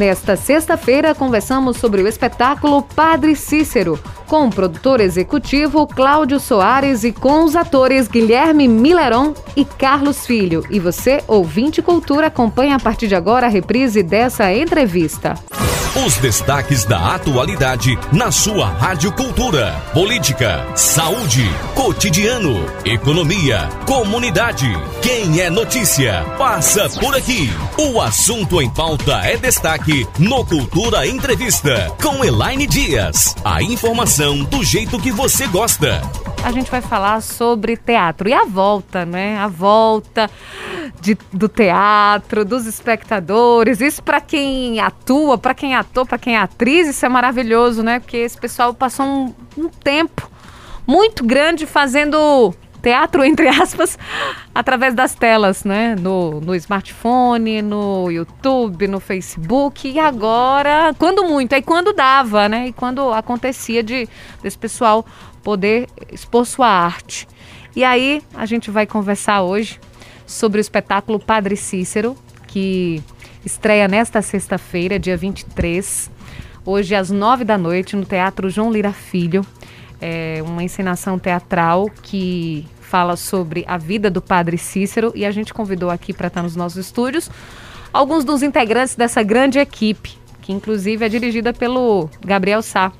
Nesta sexta-feira, conversamos sobre o espetáculo Padre Cícero, com o produtor executivo Cláudio Soares e com os atores Guilherme Mileron e Carlos Filho. E você, ouvinte cultura, acompanha a partir de agora a reprise dessa entrevista. Os destaques da atualidade na sua Rádio Cultura. Política, saúde, cotidiano, economia, comunidade. Quem é notícia, passa por aqui. O assunto em pauta é destaque no Cultura Entrevista com Elaine Dias. A informação do jeito que você gosta. A gente vai falar sobre teatro e a volta, né? A volta de, do teatro, dos espectadores. Isso para quem atua, para quem ator, para quem é atriz, isso é maravilhoso, né? Porque esse pessoal passou um, um tempo muito grande fazendo teatro, entre aspas, através das telas, né? No, no smartphone, no YouTube, no Facebook. E agora, quando muito, aí quando dava, né? E quando acontecia de desse pessoal poder expor sua arte. E aí a gente vai conversar hoje sobre o espetáculo Padre Cícero, que estreia nesta sexta-feira, dia 23, hoje às nove da noite, no Teatro João Lira Filho. É uma encenação teatral que fala sobre a vida do Padre Cícero e a gente convidou aqui para estar nos nossos estúdios alguns dos integrantes dessa grande equipe, que inclusive é dirigida pelo Gabriel Sá.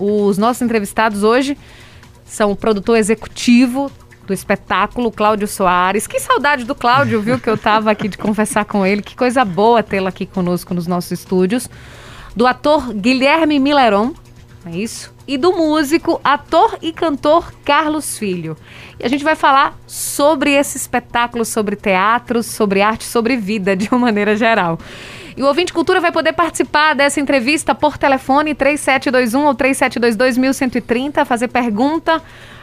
Os nossos entrevistados hoje são o produtor executivo do espetáculo, Cláudio Soares. Que saudade do Cláudio, viu? Que eu estava aqui de conversar com ele. Que coisa boa tê-lo aqui conosco nos nossos estúdios. Do ator Guilherme Mileron, é isso? E do músico, ator e cantor Carlos Filho. E a gente vai falar sobre esse espetáculo, sobre teatro, sobre arte, sobre vida, de uma maneira geral. E o ouvinte cultura vai poder participar dessa entrevista por telefone 3721 ou 3722 1130, fazer pergunta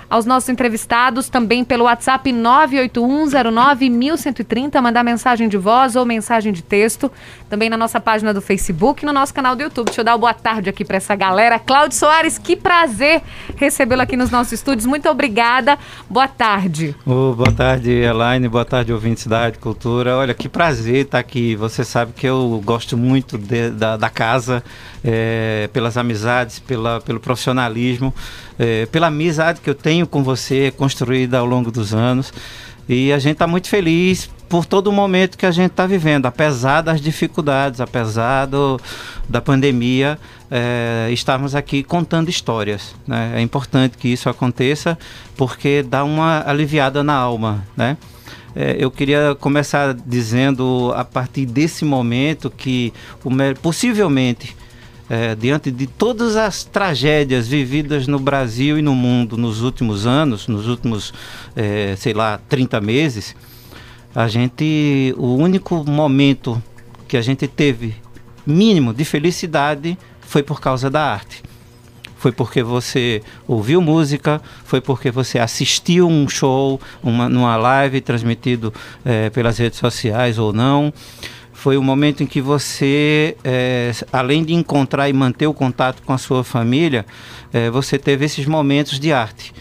aos nossos entrevistados, também pelo WhatsApp 981091130, mandar mensagem de voz ou mensagem de texto, também na nossa página do Facebook e no nosso canal do YouTube. Deixa eu dar uma boa tarde aqui para essa galera. Cláudio Soares, que prazer recebê-lo aqui nos nossos estúdios. Muito obrigada. Boa tarde. Oh, boa tarde, Elaine. Boa tarde, ouvintes da Cultura. Olha, que prazer estar aqui. Você sabe que eu gosto muito de, da, da casa, é, pelas amizades, pela, pelo profissionalismo é, pela amizade que eu tenho com você, construída ao longo dos anos. E a gente está muito feliz por todo o momento que a gente está vivendo, apesar das dificuldades, apesar do, da pandemia, é, estarmos aqui contando histórias. Né? É importante que isso aconteça porque dá uma aliviada na alma, né? É, eu queria começar dizendo a partir desse momento que o, possivelmente é, diante de todas as tragédias vividas no Brasil e no mundo nos últimos anos, nos últimos, é, sei lá, 30 meses, a gente, o único momento que a gente teve mínimo de felicidade foi por causa da arte. Foi porque você ouviu música, foi porque você assistiu um show, uma, numa live transmitido é, pelas redes sociais ou não foi o momento em que você, é, além de encontrar e manter o contato com a sua família, é, você teve esses momentos de arte.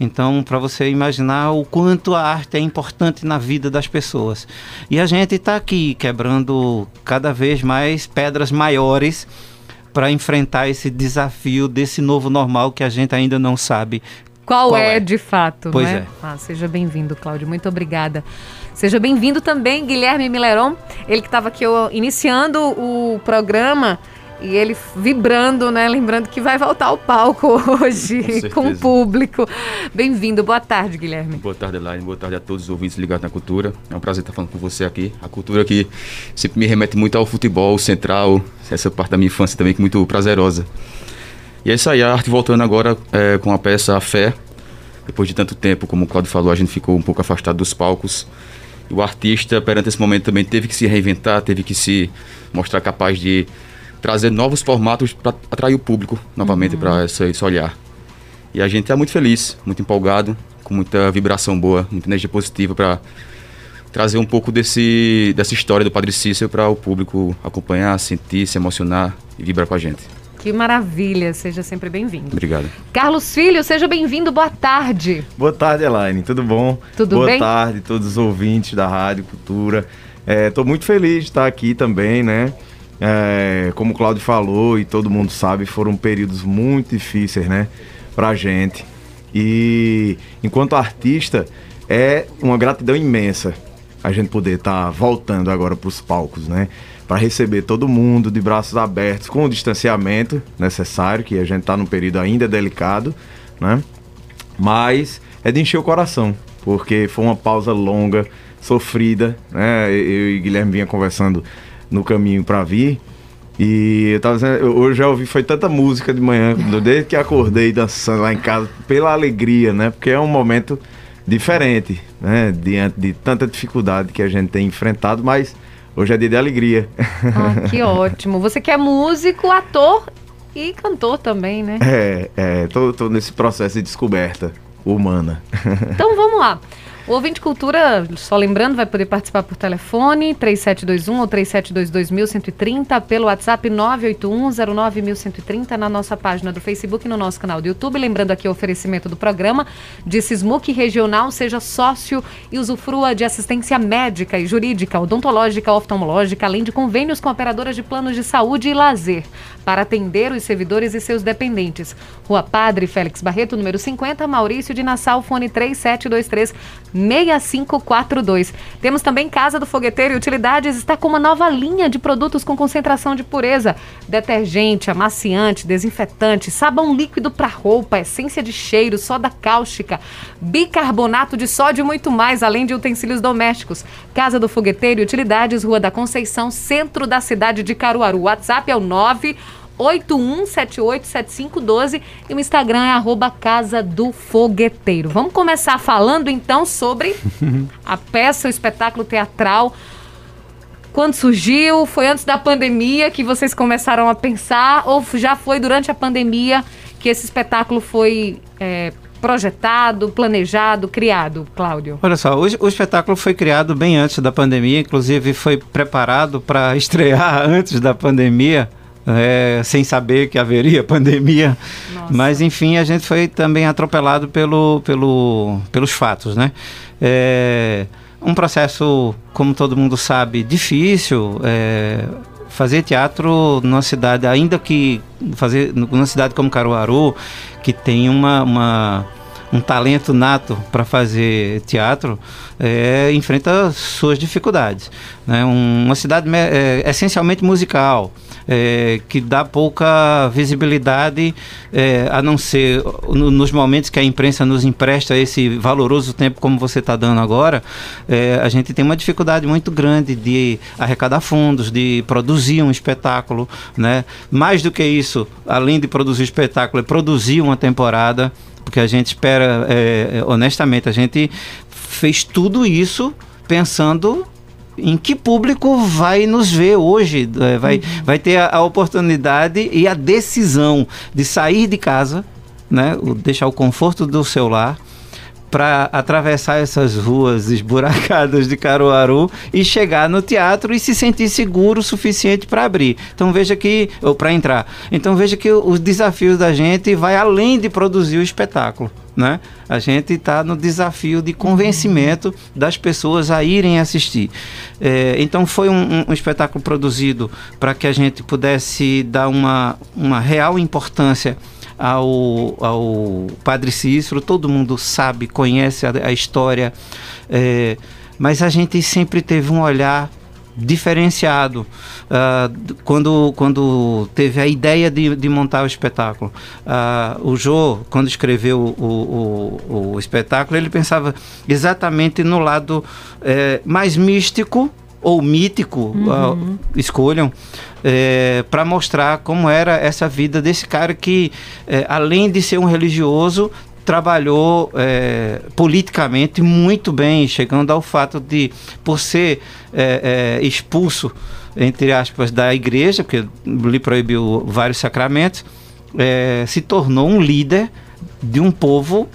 Então, para você imaginar o quanto a arte é importante na vida das pessoas. E a gente está aqui quebrando cada vez mais pedras maiores para enfrentar esse desafio desse novo normal que a gente ainda não sabe qual, qual é, é, de fato. Pois né? é. Ah, seja bem-vindo, Cláudio. Muito obrigada. Seja bem-vindo também, Guilherme Mileron, ele que estava aqui iniciando o programa e ele vibrando, né? Lembrando que vai voltar ao palco hoje com, com o público. Bem-vindo, boa tarde, Guilherme. Boa tarde, Elaine, boa tarde a todos os ouvintes ligados na cultura. É um prazer estar falando com você aqui. A cultura que sempre me remete muito ao futebol central, essa parte da minha infância também que é muito prazerosa. E é isso aí, a arte voltando agora é, com a peça A Fé. Depois de tanto tempo, como o Claudio falou, a gente ficou um pouco afastado dos palcos o artista, perante esse momento, também teve que se reinventar, teve que se mostrar capaz de trazer novos formatos para atrair o público novamente uhum. para esse olhar. E a gente está muito feliz, muito empolgado, com muita vibração boa, muita energia positiva para trazer um pouco desse, dessa história do Padre Cícero para o público acompanhar, sentir, se emocionar e vibrar com a gente. Que maravilha, seja sempre bem-vindo. Obrigado. Carlos Filho, seja bem-vindo, boa tarde. Boa tarde, Elaine, tudo bom? Tudo boa bem? Boa tarde, todos os ouvintes da Rádio Cultura. Estou é, muito feliz de estar aqui também, né? É, como o Claudio falou e todo mundo sabe, foram períodos muito difíceis, né? Pra gente. E enquanto artista, é uma gratidão imensa a gente poder estar tá voltando agora para os palcos, né? Para receber todo mundo de braços abertos, com o distanciamento necessário, que a gente está num período ainda delicado, né? Mas é de encher o coração, porque foi uma pausa longa, sofrida, né? Eu e Guilherme vinha conversando no caminho para vir. E eu tava dizendo, hoje já ouvi, foi tanta música de manhã, desde que acordei dançando lá em casa, pela alegria, né? Porque é um momento diferente, né? Diante de tanta dificuldade que a gente tem enfrentado, mas hoje é dia de alegria. Ah, que ótimo. Você que é músico, ator e cantor também, né? É, é tô, tô nesse processo de descoberta humana. Então vamos lá. O ouvinte cultura, só lembrando, vai poder participar por telefone 3721 ou 3722 pelo WhatsApp 981091130 na nossa página do Facebook e no nosso canal do YouTube. Lembrando aqui o oferecimento do programa de Sismuc Regional, seja sócio e usufrua de assistência médica e jurídica, odontológica, oftalmológica, além de convênios com operadoras de planos de saúde e lazer para atender os servidores e seus dependentes. Rua Padre Félix Barreto, número 50, Maurício de Nassau, fone 3723 6542. Temos também Casa do Fogueteiro e Utilidades está com uma nova linha de produtos com concentração de pureza: detergente, amaciante, desinfetante, sabão líquido para roupa, essência de cheiro, soda cáustica, bicarbonato de sódio e muito mais, além de utensílios domésticos. Casa do Fogueteiro e Utilidades, Rua da Conceição, centro da cidade de Caruaru. WhatsApp é o 9 81787512 e o Instagram é arroba Casa do Fogueteiro. Vamos começar falando então sobre a peça, o espetáculo teatral. Quando surgiu? Foi antes da pandemia que vocês começaram a pensar? Ou já foi durante a pandemia que esse espetáculo foi é, projetado, planejado, criado, Cláudio? Olha só, o, o, espetáculo foi criado bem antes da pandemia, inclusive foi preparado para estrear antes da pandemia é, sem saber que haveria pandemia. Nossa. Mas, enfim, a gente foi também atropelado pelo, pelo, pelos fatos, né? É, um processo, como todo mundo sabe, difícil. É, fazer teatro numa cidade, ainda que fazer numa cidade como Caruaru, que tem uma, uma um talento nato para fazer teatro, é, enfrenta suas dificuldades. Né? uma cidade é, essencialmente musical é, que dá pouca visibilidade, é, a não ser no, nos momentos que a imprensa nos empresta esse valoroso tempo como você está dando agora, é, a gente tem uma dificuldade muito grande de arrecadar fundos, de produzir um espetáculo, né? Mais do que isso, além de produzir espetáculo, é produzir uma temporada, porque a gente espera, é, honestamente, a gente fez tudo isso pensando em que público vai nos ver hoje, é, vai, uhum. vai ter a, a, oportunidade e a decisão de sair de casa, né, deixar o conforto do seu lar para atravessar essas ruas esburacadas de Caruaru e chegar no teatro e se sentir seguro o suficiente para abrir. Então veja que ou para entrar. Então veja que os desafios da gente vai além de produzir o espetáculo. Né? A gente está no desafio de convencimento das pessoas a irem assistir. É, então foi um, um espetáculo produzido para que a gente pudesse dar uma, uma real importância ao, ao Padre Cícero. Todo mundo sabe, conhece a, a história, é, mas a gente sempre teve um olhar diferenciado uh, quando, quando teve a ideia de, de montar o espetáculo. Uh, o Jô, quando escreveu o, o, o, espetáculo, ele pensava exatamente no lado é, mais místico ou mítico, uhum. uh, escolham, é, para mostrar como era essa vida desse cara que, é, além de ser um religioso, trabalhou é, politicamente muito bem, chegando ao fato de, por ser é, é, expulso, entre aspas, da igreja, porque lhe proibiu vários sacramentos, é, se tornou um líder de um povo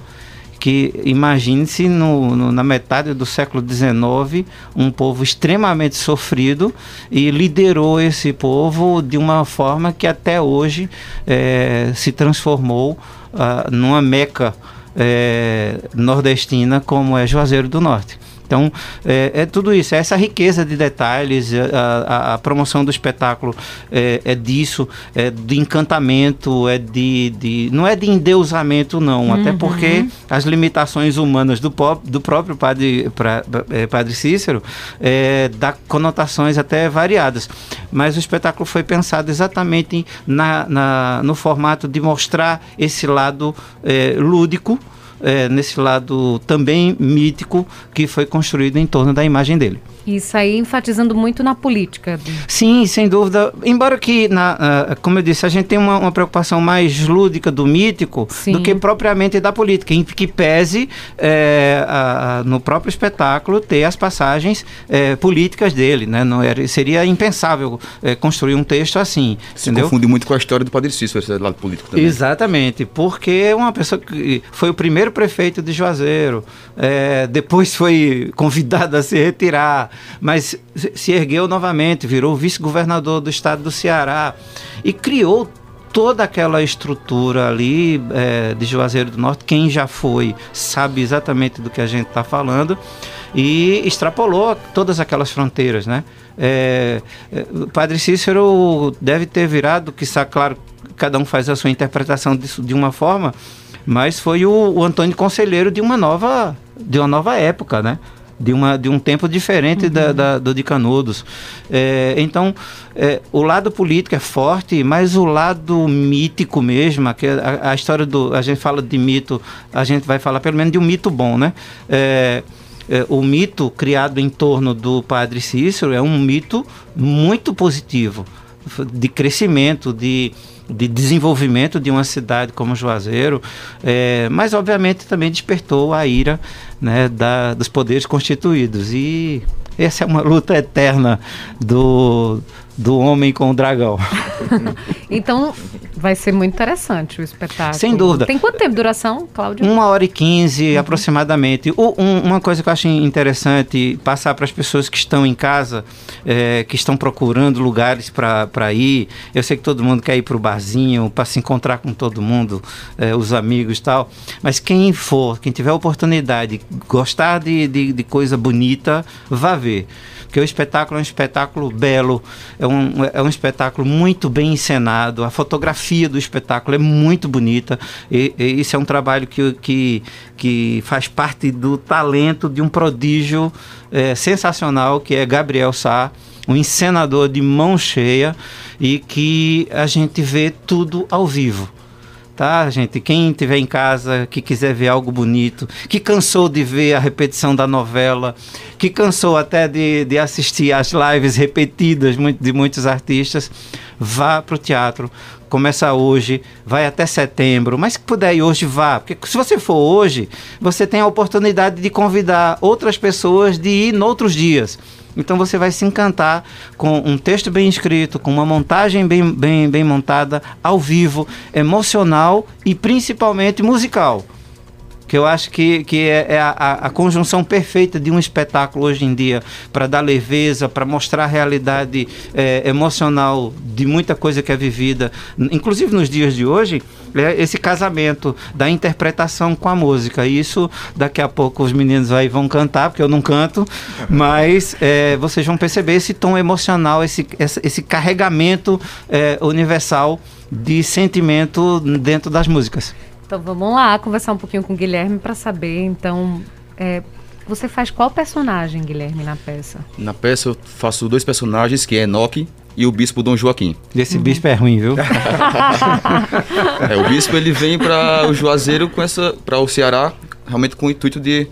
que imagine-se na metade do século XIX um povo extremamente sofrido e liderou esse povo de uma forma que até hoje é, se transformou uh, numa meca é, nordestina como é Juazeiro do Norte. Então, é, é tudo isso, é essa riqueza de detalhes, a, a, a promoção do espetáculo é, é, disso, é de encantamento, é de, de. não é de endeusamento, não, uhum. até porque as limitações humanas do, do próprio padre, pra, é, padre Cícero é, dá conotações até variadas. Mas o espetáculo foi pensado exatamente na, na no formato de mostrar esse lado é, lúdico é, nesse lado também mítico que foi construído em torno da imagem dele. Isso aí enfatizando muito na política. Sim, sem dúvida. Embora que, na, uh, como eu disse, a gente tem uma, uma preocupação mais lúdica do mítico Sim. do que propriamente da política, em que pese é, a, a, no próprio espetáculo ter as passagens é, políticas dele. Né? Não era, seria impensável é, construir um texto assim. Se entendeu? confunde muito com a história do Padre Cícero, esse lado político também. Exatamente, porque é uma pessoa que foi o primeiro prefeito de Juazeiro, depois foi convidado a se retirar mas se ergueu novamente, virou vice-governador do estado do Ceará e criou toda aquela estrutura ali é, de Juazeiro do Norte. Quem já foi sabe exatamente do que a gente está falando e extrapolou todas aquelas fronteiras, né? É, é, Padre Cícero deve ter virado, que está claro, cada um faz a sua interpretação disso de uma forma, mas foi o, o Antônio Conselheiro de uma nova, de uma nova época, né? De, uma, de um tempo diferente uhum. da, da, do de Canudos. É, então, é, o lado político é forte, mas o lado mítico mesmo, que a, a, história do. A gente fala de mito, a gente vai falar pelo menos de um mito bom, né? É, é o mito criado em torno do padre Cícero é um mito muito positivo, de crescimento, de de desenvolvimento de uma cidade como Juazeiro, é, mas obviamente também despertou a ira né, da, dos poderes constituídos. E essa é uma luta eterna do, do homem com o dragão. então vai ser muito interessante o espetáculo. Sem dúvida. Tem quanto tempo de duração, Cláudio? Uma hora e quinze uhum. aproximadamente. O, um, uma coisa que eu acho interessante passar para as pessoas que estão em casa, é, que estão procurando lugares para ir. Eu sei que todo mundo quer ir para o barzinho, para se encontrar com todo mundo, é, os amigos e tal. Mas quem for, quem tiver oportunidade, gostar de, de, de coisa bonita, vá ver porque o espetáculo é um espetáculo belo, é um, é um espetáculo muito bem encenado, a fotografia do espetáculo é muito bonita, e, e isso é um trabalho que, que, que faz parte do talento de um prodígio é, sensacional que é Gabriel Sá, um encenador de mão cheia e que a gente vê tudo ao vivo tá, gente? Quem tiver em casa, que quiser ver algo bonito, que cansou de ver a repetição da novela, que cansou até de, de assistir às lives repetidas de muitos artistas, vá para o teatro. Começa hoje, vai até setembro, mas que puder ir hoje, vá. Porque se você for hoje, você tem a oportunidade de convidar outras pessoas de ir noutros dias. Então você vai se encantar com um texto bem escrito, com uma montagem bem, bem, bem montada, ao vivo, emocional e principalmente musical que eu acho que, que é, é a, a, conjunção perfeita de um espetáculo hoje em dia para dar leveza, para mostrar a realidade é, emocional de muita coisa que é vivida, inclusive nos dias de hoje, é esse casamento da interpretação com a música. E isso daqui a pouco os meninos aí vão cantar, porque eu não canto, mas é, vocês vão perceber esse tom emocional, esse, esse, esse carregamento é, universal de sentimento dentro das músicas. Então vamos lá conversar um pouquinho com o Guilherme para saber, então, é, você faz qual personagem, Guilherme, na peça? Na peça eu faço dois personagens, que é Enoque e o Bispo Dom Joaquim. Esse uhum. bispo é ruim, viu? é, o bispo ele vem para o Juazeiro com essa, para o Ceará, realmente com o intuito de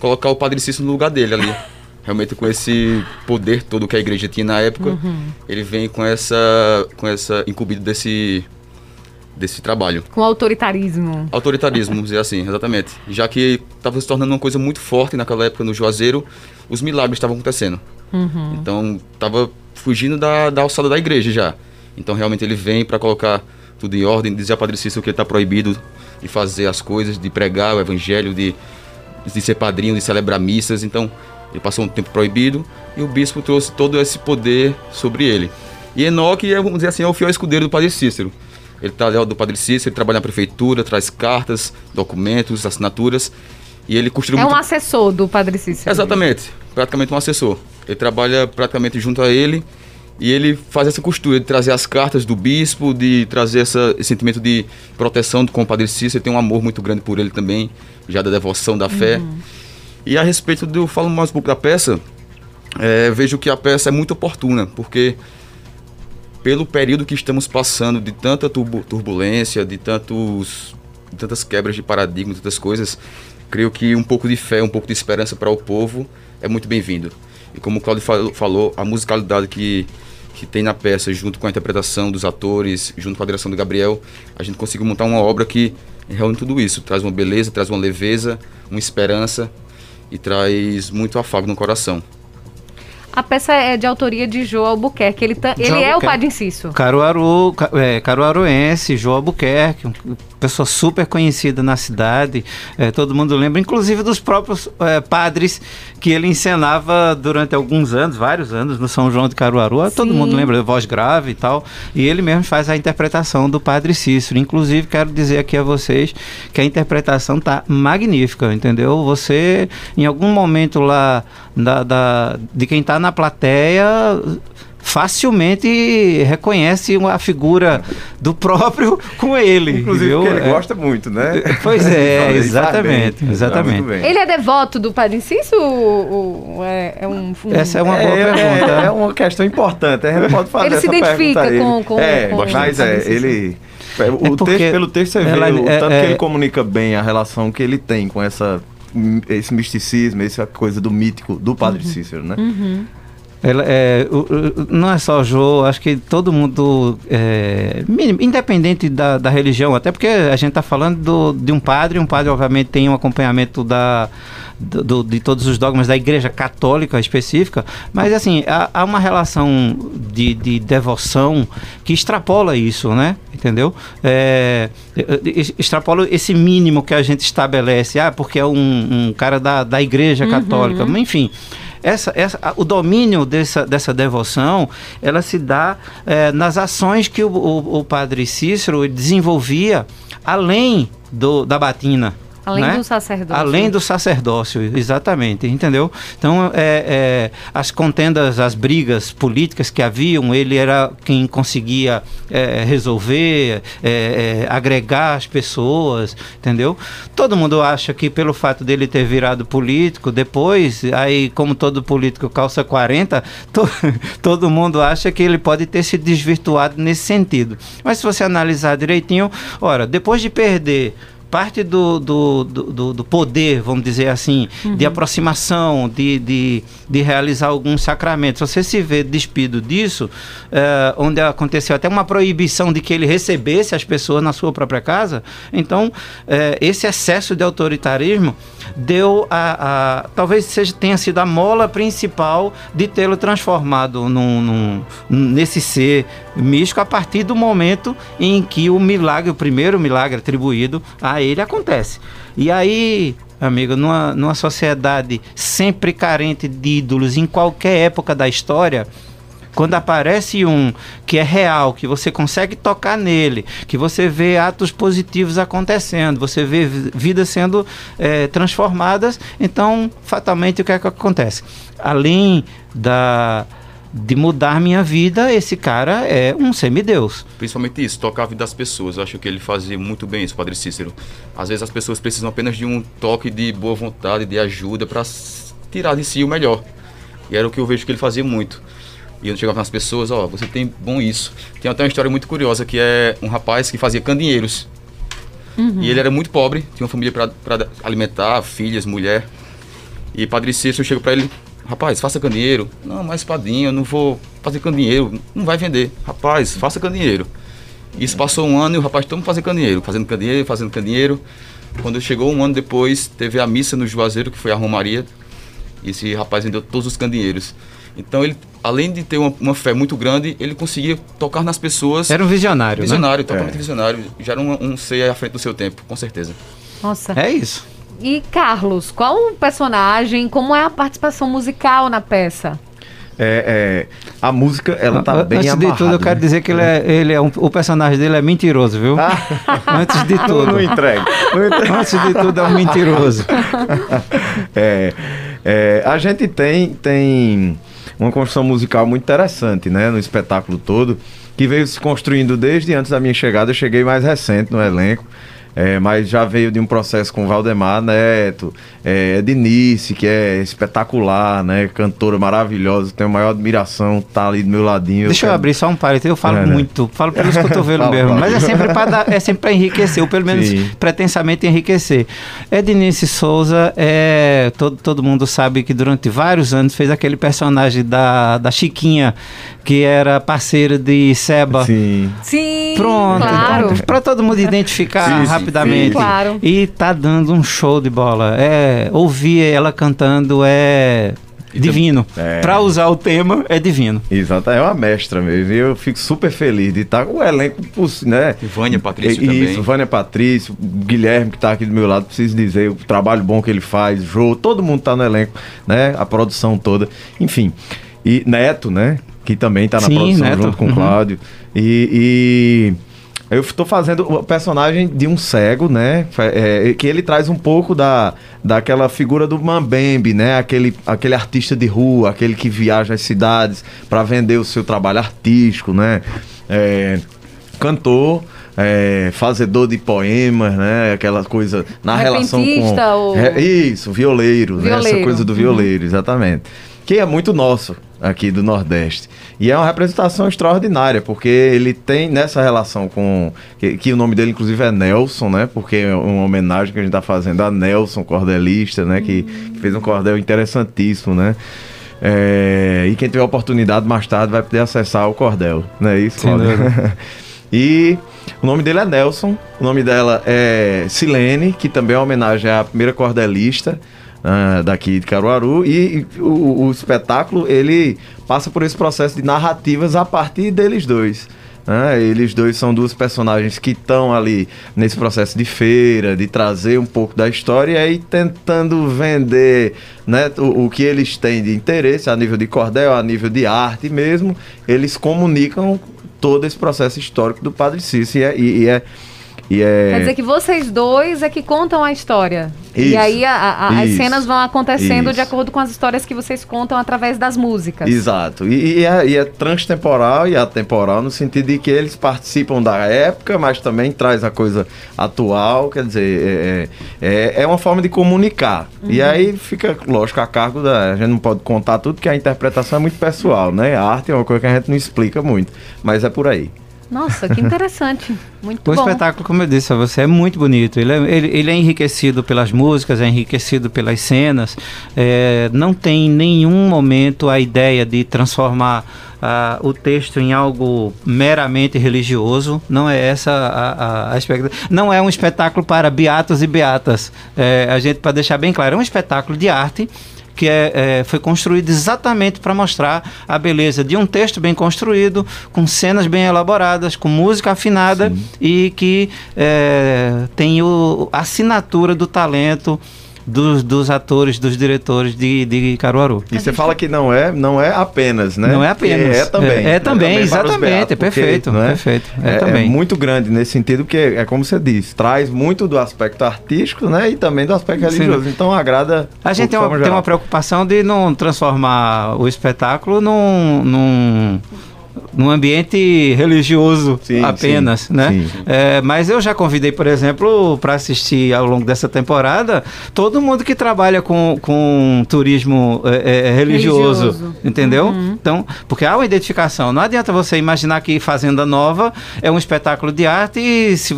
colocar o Padre Cícero no lugar dele ali. Realmente com esse poder todo que a igreja tinha na época, uhum. ele vem com essa, com essa incumbido desse desse trabalho. Com autoritarismo. Autoritarismo, vamos dizer assim, exatamente. Já que estava se tornando uma coisa muito forte naquela época no Juazeiro, os milagres estavam acontecendo. Uhum. Então, estava fugindo da, da alçada da igreja já. Então, realmente, ele vem para colocar tudo em ordem, dizer a Padre Cícero que ele está proibido de fazer as coisas, de pregar o evangelho, de, de ser padrinho, de celebrar missas. Então, ele passou um tempo proibido e o bispo trouxe todo esse poder sobre ele. E Enoque, vamos dizer assim, é o fiel escudeiro do Padre Cícero. Ele está do Padre Cícero, ele trabalha na prefeitura, traz cartas, documentos, assinaturas. E ele costura É muito um assessor do Padre Cícero. Exatamente, praticamente um assessor. Ele trabalha praticamente junto a ele e ele faz essa costura de trazer as cartas do bispo, de trazer essa, esse sentimento de proteção com o Padre Cícero. Ele tem um amor muito grande por ele também, já da devoção, da fé. E a respeito do. Falo mais um pouco da peça, é, vejo que a peça é muito oportuna, porque pelo período que estamos passando de tanta turbu- turbulência, de tantos de tantas quebras de paradigma, tantas coisas, creio que um pouco de fé, um pouco de esperança para o povo é muito bem-vindo. E como o Claudio fal- falou, a musicalidade que, que tem na peça, junto com a interpretação dos atores, junto com a direção do Gabriel, a gente conseguiu montar uma obra que reúne tudo isso, traz uma beleza, traz uma leveza, uma esperança e traz muito afago no coração. A peça é de autoria de João Albuquerque. Ele, tá- ele é o Albuquerque. Padre Inciso. Caruaru, ca- é, Caruaruense, João Albuquerque, uma pessoa super conhecida na cidade, é, todo mundo lembra, inclusive dos próprios é, padres que ele encenava durante alguns anos, vários anos, no São João de Caruaru, todo Sim. mundo lembra, voz grave e tal, e ele mesmo faz a interpretação do Padre Cícero. Inclusive, quero dizer aqui a vocês que a interpretação tá magnífica, entendeu? Você, em algum momento lá da, da- de quem está na plateia, facilmente reconhece a figura do próprio com ele. Inclusive ele É. gosta muito, né? Pois é, exatamente, exatamente. Ele é devoto do Padre Inciso ou, ou é, é um, um- Essa é uma boa é, pergunta. É, é uma questão importante. Gente pode fazer Ele se identifica com- com- É, com mas o é, Padre ele... O É porque texto, pelo texto você vê ela- o é- tanto é- que ele comunica bem a relação que ele tem com essa esse misticismo, essa coisa do mítico do Padre Uhum. Cícero, né? Ela, é, o- o- não é só o Jô, acho que todo mundo, é, independente da, da religião, até porque a gente está falando do- de um padre, um padre obviamente tem um acompanhamento da, do- de todos os dogmas da igreja católica específica, mas assim, há, há uma relação de, de devoção que extrapola isso, né? Entendeu? É, extrapola esse mínimo que a gente estabelece, ah, porque é um, um cara da, da igreja católica, enfim essa, essa, o domínio dessa, dessa devoção, ela se dá eh, nas ações que o, o, o padre Cícero desenvolvia além do, da batina. Além né? do sacerdócio. Além do sacerdócio, exatamente, entendeu? Então, é, é, as contendas, as brigas políticas que haviam, ele era quem conseguia é, resolver, é, é, agregar as pessoas, entendeu? Todo mundo acha que pelo fato dele ter virado político, depois, aí como todo político calça 40, to- todo mundo acha que ele pode ter se desvirtuado nesse sentido. Mas se você analisar direitinho, ora, depois de perder parte do, do, do, do- poder, vamos dizer assim, de aproximação, de, de, de realizar alguns sacramentos. Você se vê despido disso, eh, onde aconteceu até uma proibição de que ele recebesse as pessoas na sua própria casa. Então, eh, esse excesso de autoritarismo deu a, a- talvez seja tenha sido a mola principal de tê-lo transformado num, num- nesse ser místico a partir do momento em que o milagre, o primeiro milagre atribuído a ele acontece. E aí, amigo, numa, numa sociedade sempre carente de ídolos em qualquer época da história, quando aparece um que é real, que você consegue tocar nele, que você vê atos positivos acontecendo, você vê vi- vidas sendo eh, transformadas, então, fatalmente, o que é que acontece? Além da, de mudar minha vida, esse cara é um semideus. Principalmente isso, tocar a vida das pessoas. Eu acho que ele fazia muito bem isso, Padre Cícero. Às vezes as pessoas precisam apenas de um toque de boa vontade, de ajuda para tirar de si o melhor. E era o que eu vejo que ele fazia muito. E eu chegava nas pessoas, ó, você tem bom isso. Tem até uma história muito curiosa que é um rapaz que fazia candinheiros. E ele era muito pobre, tinha uma família para alimentar, filhas, mulher. E Padre Cícero chega para ele, rapaz, faça candeeiro. Não, mas padrinho, eu não vou fazer candeeiro, não vai vender. Rapaz, faça candeeiro. Isso passou um ano e o rapaz todo fazer candeeiro, fazendo candeeiro, fazendo candeeiro. Quando chegou um ano depois, teve a missa no Juazeiro, que foi a Romaria. E esse rapaz vendeu todos os candeeiros. Então ele, além de ter uma, uma fé muito grande, ele conseguia tocar nas pessoas. Era um visionário, visionário, totalmente É. visionário. Já era um, um ser à frente do seu tempo, com certeza. Nossa. né? É isso. E Carlos, qual o personagem, como é a participação musical na peça? é, é, a música, ela tá bem Antes amarrada. de tudo, eu quero né? dizer que ele é, ele é um, o personagem dele é mentiroso, viu? Antes de tudo. não entrega. Não entrega. Antes de tudo, é um mentiroso. É, é, a gente tem, tem uma construção musical muito interessante, né? No espetáculo todo, que veio se construindo desde antes da minha chegada. Eu cheguei mais recente no elenco. É, mas já veio de um processo com Valdemar Neto, é, Ednice, que é espetacular, né? Cantora maravilhosa, tenho a maior admiração, tá ali do meu ladinho. Deixa eu quero- abrir só um parênteses. Eu falo É, né? muito, falo pelos cotovelos mesmo. Mas é sempre para é sempre para enriquecer, ou pelo menos Sim. pretensamente enriquecer. Ednice Souza é. Todo, todo mundo sabe que durante vários anos fez aquele personagem da, da Chiquinha, que era parceira de Seba. Sim. Sim, Pronto, claro. para todo mundo identificar Sim, sim, rapidamente. sim. Claro. E tá dando um show de bola. É, ouvir ela cantando é divino. É. Para usar o tema é divino. Exato, é uma mestra mesmo. E eu fico super feliz de estar com o elenco, né? E Vânia Patrício Isso, também. Vânia Patrício, Guilherme que está aqui do meu lado, preciso dizer o trabalho bom que ele faz, Jô, todo mundo está no elenco, né? A produção toda, enfim. E Neto, né? Que também está na Sim, produção Neto, junto com o uhum. Cláudio. E, e eu estou fazendo o personagem de um cego, né? É, que ele traz um pouco da, daquela figura do Mambembe, né? Aquele, aquele artista de rua, aquele que viaja às cidades para vender o seu trabalho artístico, né? É, cantor. é, fazedor de poemas, né? Aquela coisa na relação com. Ou- Re- isso, violeiro, né? Essa Violeiro. coisa do violeiro, exatamente. Que é muito nosso aqui do Nordeste. E é uma representação extraordinária, porque ele tem nessa relação com. Que, que o nome dele, inclusive, é Nelson, né? Porque é uma homenagem que a gente está fazendo a Nelson, cordelista, né? Que, que fez um cordel interessantíssimo, né? É, e quem tiver oportunidade mais tarde vai poder acessar o cordel, não é isso, dúvida. E o nome dele é Nelson, o nome dela é Silene, que também é uma homenagem à primeira cordelista ah, daqui de Caruaru. E, o, o espetáculo, ele passa por esse processo de narrativas a partir deles dois. né? Eles dois são duas personagens que estão ali nesse processo de feira, de trazer um pouco da história e aí tentando vender né, o, o que eles têm de interesse a nível de cordel, a nível de arte mesmo. Eles comunicam todo esse processo histórico do Padre Cícero e é, e é, e é- Quer dizer que vocês dois é que contam a história. E Isso, aí a- a- as cenas vão acontecendo de isso. acordo com as histórias que vocês contam através das músicas. Exato. E, e é, e é transtemporal e atemporal no sentido de que eles participam da época, mas também traz a coisa atual. Quer dizer, é, é, é uma forma de comunicar. E aí fica, lógico, a cargo da. A gente não pode contar tudo, porque a interpretação é muito pessoal, né? A arte é uma coisa que a gente não explica muito. Mas é por aí. Nossa, que interessante. Muito O bom. espetáculo, como eu disse a você, é muito bonito. Ele é, ele, ele é enriquecido pelas músicas, é enriquecido pelas cenas. É, não tem em nenhum momento a ideia de transformar ah, o texto em algo meramente religioso. Não é essa a, a, a expectativa. Não é um espetáculo para beatos e beatas. É, a gente, para deixar bem claro, é um espetáculo de arte que é, é, foi construído exatamente para mostrar a beleza de um texto bem construído, com cenas bem elaboradas, com música afinada e que é, tem o, a assinatura do talento dos, dos atores, dos diretores de, de Caruaru. E você fala que não é, não é apenas, né? Não é apenas. É, também. É- é também, para os exatamente, beatos, é perfeito, não perfeito, é É, também. é muito grande nesse sentido, porque é como você disse, traz muito do aspecto artístico, né? E também do aspecto Sim. religioso. Então agrada. A gente tem uma, tem uma preocupação de não transformar o espetáculo num, num, num ambiente religioso Sim, apenas, sim, né? sim. É, mas eu já convidei, por exemplo, para assistir ao longo dessa temporada todo mundo que trabalha com, com turismo é, é, religioso, Religioso. entendeu? Uhum. Então, porque há uma identificação. Não adianta você imaginar que Fazenda Nova é um espetáculo de arte e se,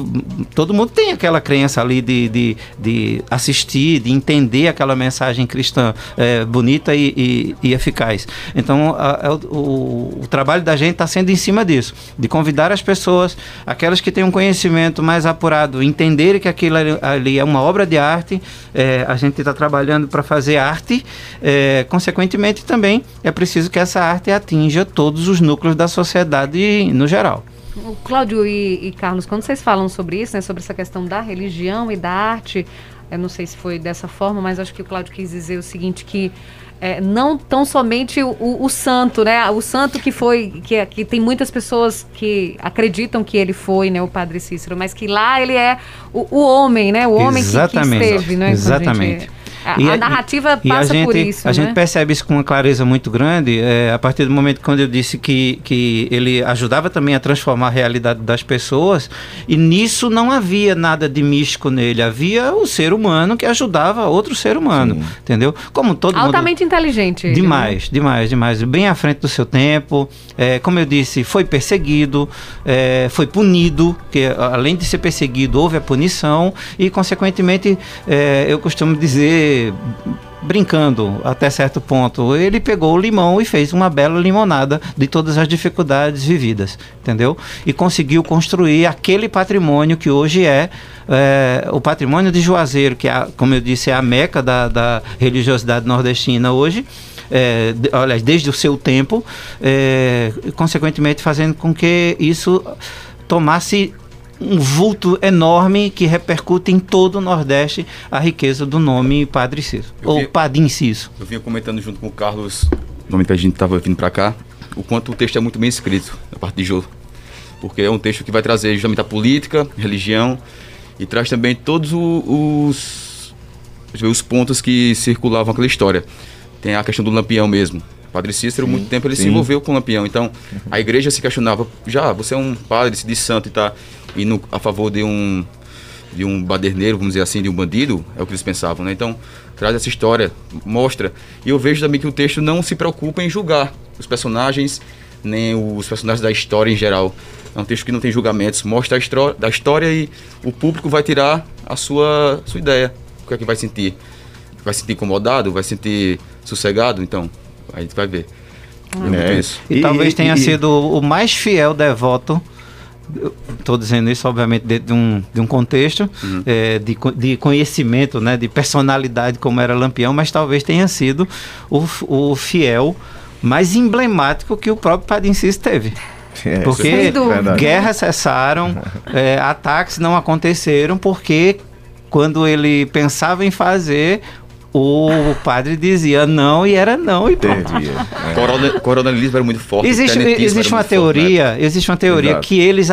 todo mundo tem aquela crença ali de, de, de assistir, de entender aquela mensagem cristã é, bonita e, e- e eficaz. Então, a- a- o, o trabalho da gente está sendo em cima disso, de convidar as pessoas, aquelas que têm um conhecimento mais apurado, entenderem que aquilo ali, ali é uma obra de arte. é, a gente está trabalhando para fazer arte. é, consequentemente, também é preciso que essa arte atinja todos os núcleos da sociedade no geral. O Cláudio e, e Carlos, quando vocês falam sobre isso, né, sobre essa questão da religião e da arte, eu não sei se foi dessa forma, mas acho que o Cláudio quis dizer o seguinte, que é, não tão somente o, o, o, santo, né? O santo que foi, que, que tem muitas pessoas que acreditam que ele foi, né? O Padre Cícero, mas que lá ele é o, o homem, né? O homem que, que, esteve, né? Exatamente. A, e, a narrativa passa gente, por isso. A né? gente percebe isso com uma clareza muito grande é, a partir do momento quando eu disse que, que ele ajudava também a transformar a realidade das pessoas, e nisso não havia nada de místico nele, havia o ser humano que ajudava outro ser humano, Sim. entendeu? Como todo Altamente mundo... inteligente. Ele, demais, né? demais, demais. Bem à frente do seu tempo. É, como eu disse, foi perseguido, é, foi punido, que além de ser perseguido, houve a punição, e consequentemente, é, eu costumo dizer brincando até certo ponto. Ele pegou o limão e fez uma bela limonada de todas as dificuldades vividas, entendeu? E conseguiu construir aquele patrimônio que hoje é, é o patrimônio de Juazeiro, que, é, como eu disse, é a meca da, da religiosidade nordestina hoje. É, olha, desde o seu tempo, é, consequentemente fazendo com que isso tomasse um vulto enorme que repercute em todo o Nordeste a riqueza do nome Padre Cício, ou Padim Cício. Eu vinha comentando junto com o Carlos, no momento que a gente estava vindo para cá, o quanto o texto é muito bem escrito, na parte de Jô. Porque é um texto que vai trazer justamente a política, religião, e traz também todos os, os pontos que circulavam aquela história. Tem a questão do lampião mesmo. Padre Cícero, sim, muito tempo, ele sim. se envolveu com o Lampião. Então, a igreja se questionava, já, você é um padre, se diz santo e tá indo a favor de um de um baderneiro, vamos dizer assim, de um bandido, é o que eles pensavam, né? Então, traz essa história, mostra. E eu vejo também que o texto não se preocupa em julgar os personagens, nem os personagens da história em geral. É um texto que não tem julgamentos, mostra a história da história e o público vai tirar a sua, sua ideia. O que é que vai sentir? Vai sentir incomodado? Vai sentir sossegado? Então, a gente vai ver. É. é isso. E, e talvez tenha e, sido o mais fiel devoto Estou dizendo isso, obviamente, dentro de um, de um contexto uhum. é, de, de conhecimento, né, de personalidade, como era Lampião, mas talvez tenha sido o, o fiel mais emblemático que o próprio Padre Inciso teve. É, porque guerras cessaram, é, ataques não aconteceram, porque quando ele pensava em fazer, o padre dizia não e era não e pronto. É. Coronelismo era muito forte. Existe, existe uma teoria, forte, né? existe uma teoria Exato. que eles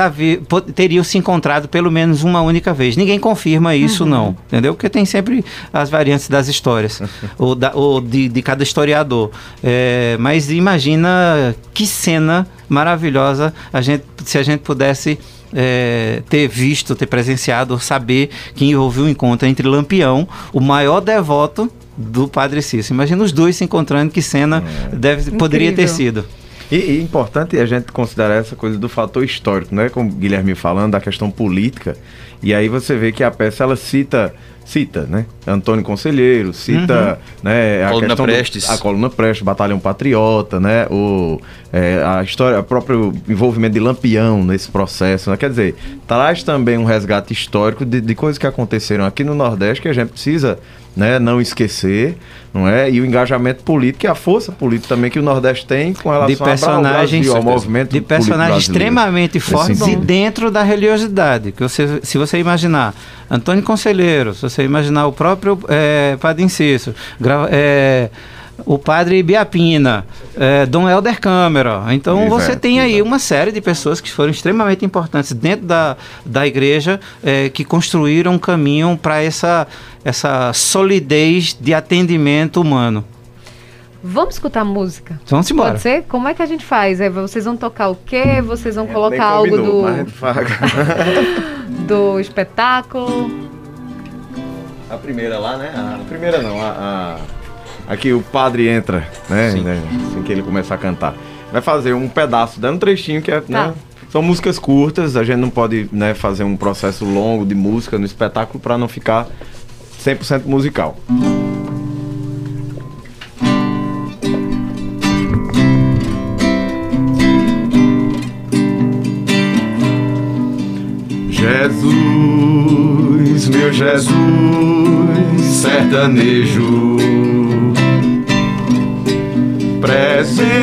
teriam se encontrado pelo menos uma única vez. Ninguém confirma isso uhum. não, entendeu? Porque tem sempre as variantes das histórias ou, da, ou de, de cada historiador. É, mas imagina que cena maravilhosa a gente, se a gente pudesse é, ter visto, ter presenciado, saber que houve um encontro entre Lampião, o maior devoto do Padre Cícero. Imagina os dois se encontrando, que cena é. deve, poderia ter sido. E, e importante a gente considerar essa coisa do fator histórico, né? Como o Guilherme falando, da questão política. E aí você vê que a peça ela cita cita, né? Antônio Conselheiro, cita, uhum. né? A coluna Prestes. Do, a coluna Prestes, Batalhão Patriota, né? O, é, a história, o próprio envolvimento de Lampião nesse processo, né? Quer dizer, traz também um resgate histórico de, de coisas que aconteceram aqui no Nordeste que a gente precisa né, não esquecer, não é? E o engajamento político e a força política também que o Nordeste tem com relação de personagens, ao, Brasil, ao movimento de personagens extremamente fortes e dentro da religiosidade. Que você, se você imaginar Antônio Conselheiro, se você imaginar o próprio é, Padre Inciso, é, o padre Biapina, é, Dom Helder Câmara. Então você tem aí uma série de pessoas que foram extremamente importantes dentro da, da igreja é, que construíram um caminho para essa, essa solidez de atendimento humano. Vamos escutar música? Vamos embora. Pode ser? Como é que a gente faz? É, vocês vão tocar o quê? Vocês vão colocar algo do... do espetáculo? A primeira lá, né? A primeira não, a... a Aqui o padre entra, né? né? Assim que ele começa a cantar. Vai fazer um pedaço, dando um trechinho que é. Né? Tá. Né? São músicas curtas, a gente não pode né, fazer um processo longo de música no espetáculo para não ficar 100% musical. Jesus, meu Jesus, sertanejo presença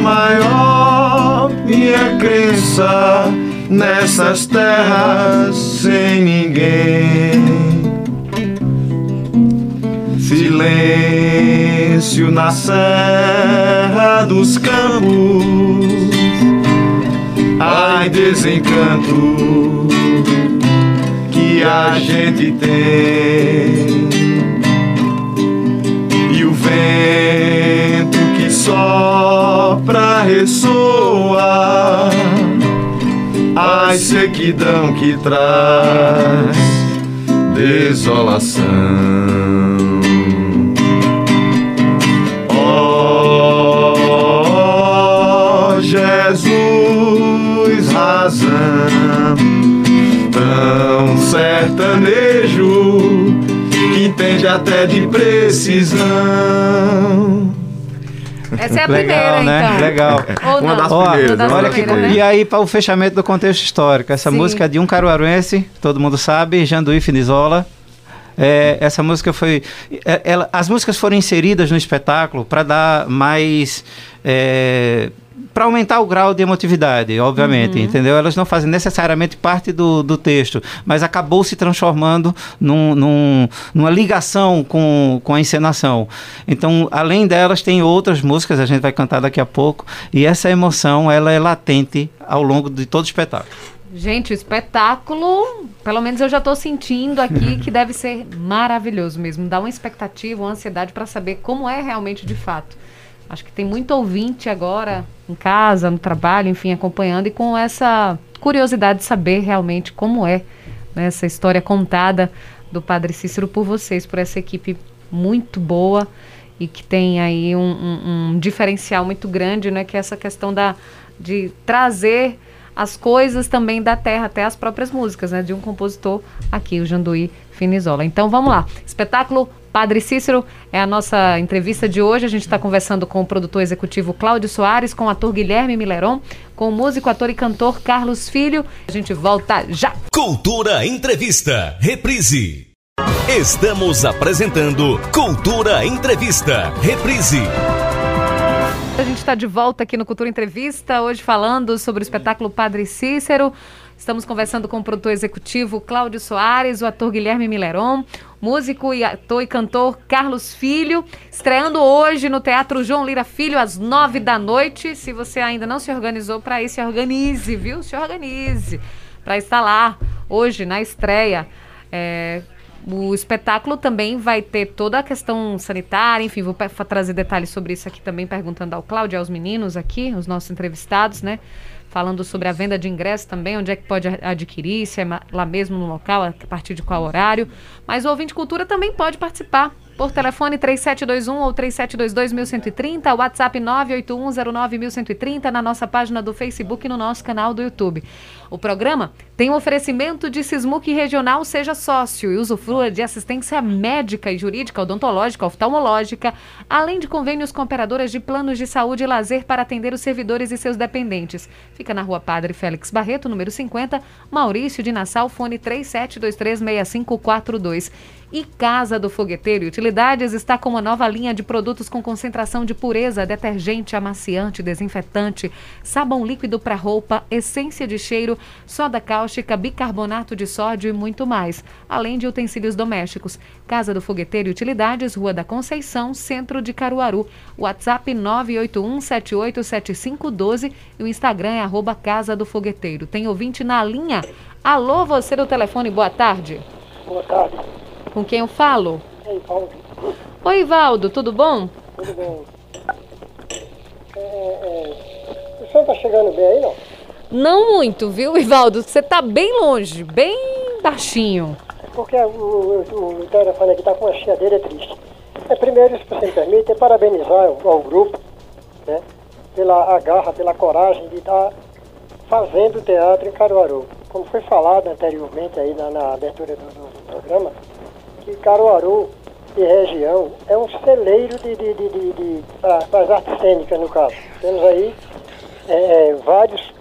maior, minha crença nessas terras sem ninguém. silêncio na serra dos campos. Ai, desencanto a gente tem. E o vento que sopra ressoa. Ai, sequidão que traz desolação. Oh, Jesus, razão, sertanejo que entende até de precisão. Essa é a Legal, primeira, né? então. Legal. Ou Uma não? das Ó, primeiras, das? Olha que, primeiras, né? e aí, para o fechamento do contexto histórico, essa Sim. música é de um caruaruense, todo mundo sabe, Janduí Finizola. É, essa música foi. é, ela- as músicas foram inseridas no espetáculo para dar mais. Para aumentar o grau de emotividade, obviamente, Uhum. entendeu? Elas não fazem necessariamente parte do, do texto, mas acabou se transformando num- num- numa ligação com, com a encenação. Então, além delas, tem outras músicas, a gente vai cantar daqui a pouco, e essa emoção, ela é latente ao longo de todo o espetáculo. Gente, o espetáculo, pelo menos eu já estou sentindo aqui que deve ser maravilhoso mesmo. Dá uma expectativa, uma ansiedade para saber como é realmente de fato. Acho que tem muito ouvinte agora em casa, no trabalho, enfim, acompanhando e com essa curiosidade de saber realmente como é né, essa história contada do Padre Cícero por vocês, por essa equipe muito boa e que tem aí um, um- um diferencial muito grande, né? Que é essa questão da, de trazer as coisas também da terra, até as próprias músicas, né? De um compositor aqui, o Janduí Finizola. Então vamos lá. Espetáculo Padre Cícero é a nossa entrevista de hoje. A gente está conversando com o produtor executivo Cláudio Soares, com o ator Guilherme Mileron, com o músico, ator e cantor Carlos Filho. A gente volta já. Cultura Entrevista, reprise. Estamos apresentando Cultura Entrevista, reprise. A gente está de volta aqui no Cultura Entrevista, hoje falando sobre o espetáculo Padre Cícero. Estamos conversando com o produtor executivo Cláudio Soares, o ator Guilherme Mileron, músico e ator e cantor Carlos Filho, estreando hoje no Teatro João Lira Filho, às nove da noite. Se você ainda não se organizou para ir, se organize, viu? Se organize para estar lá hoje na estreia. É, o espetáculo também vai ter toda a questão sanitária, enfim, vou trazer detalhes sobre isso aqui também, perguntando ao Cláudio e aos meninos aqui, os nossos entrevistados, né? Falando sobre a venda de ingressos também, onde é que pode adquirir, se é lá mesmo no local, a partir de qual horário. Mas o ouvinte cultura também pode participar. Por telefone 3721 ou 3722 1130, WhatsApp 98109 1130, na nossa página do Facebook e no nosso canal do YouTube. O programa tem um oferecimento de Sismuc Regional Seja Sócio e usufrua de assistência médica e jurídica, odontológica, oftalmológica, além de convênios com operadoras de planos de saúde e lazer para atender os servidores e seus dependentes. Fica na rua Padre Félix Barreto, número 50, Maurício de Nassau, fone 37236542. E Casa do Fogueteiro e Utilidades está com uma nova linha de produtos com concentração de pureza, detergente, amaciante, desinfetante, sabão líquido para roupa, essência de cheiro, soda cáustica, bicarbonato de sódio e muito mais, além de utensílios domésticos. Casa do Fogueteiro e Utilidades, Rua da Conceição, Centro de Caruaru. WhatsApp 981787512 e o Instagram é arroba Casa do Fogueteiro. Tem ouvinte na linha? Alô, você do telefone, boa tarde. Boa tarde. Com quem eu falo? Ei, Paulo, Oi, Ivaldo, tudo bom? tudo bem? É, é, o senhor tá chegando bem aí, não? Não muito, viu, Ivaldo? Você tá bem longe, bem baixinho. Porque o, o, o telefone aqui tá com uma chiadeira triste. É, primeiro, se você me permite, é parabenizar o, ao grupo, né? Pela a garra, pela coragem de estar fazendo teatro em Caruaru. Como foi falado anteriormente aí na, na abertura do, do- programa, que Caruaru e região é um celeiro de, de, de, de, de para as artes cênicas, no caso. Temos aí é, é, vários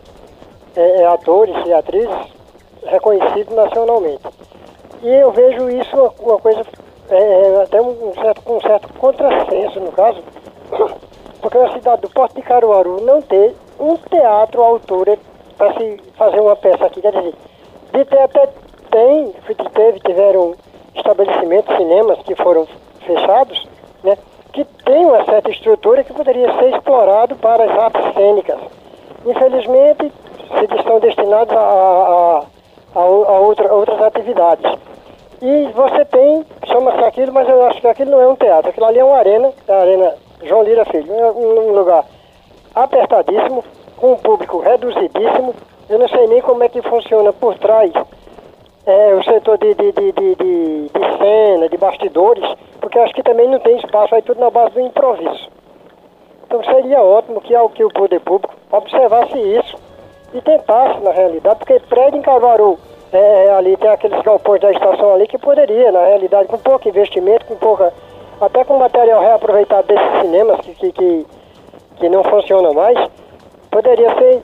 é, é, atores e atrizes reconhecidos nacionalmente. E eu vejo isso uma, uma coisa, é, é, até um certo, um certo contrassenso, no caso, porque a cidade do Porto de Caruaru não ter um teatro altura para se fazer uma peça aqui. Quer dizer, de ter até tem, teve, tiveram estabelecimentos, cinemas que foram fechados, né, que tem uma certa estrutura que poderia ser explorado para as artes cênicas. Infelizmente, se estão destinados a, a, a, a outra, outras atividades. E você tem, chama-se aquilo, mas eu acho que aquilo não é um teatro, aquilo ali é uma arena, a Arena João Lira Filho, um, um lugar apertadíssimo, com um público reduzidíssimo. Eu não sei nem como é que funciona por trás é, o setor de, de, de, de, de, de cena, de bastidores, porque acho que também não tem espaço, aí tudo na base do improviso. Então seria ótimo que, que o poder público observasse isso e tentasse, na realidade, porque prédio em Caruaru é, ali tem aqueles galpões da estação ali que poderia, na realidade, com pouco investimento, com pouca. até com material reaproveitado desses cinemas que, que, que, que não funcionam mais, poderia ser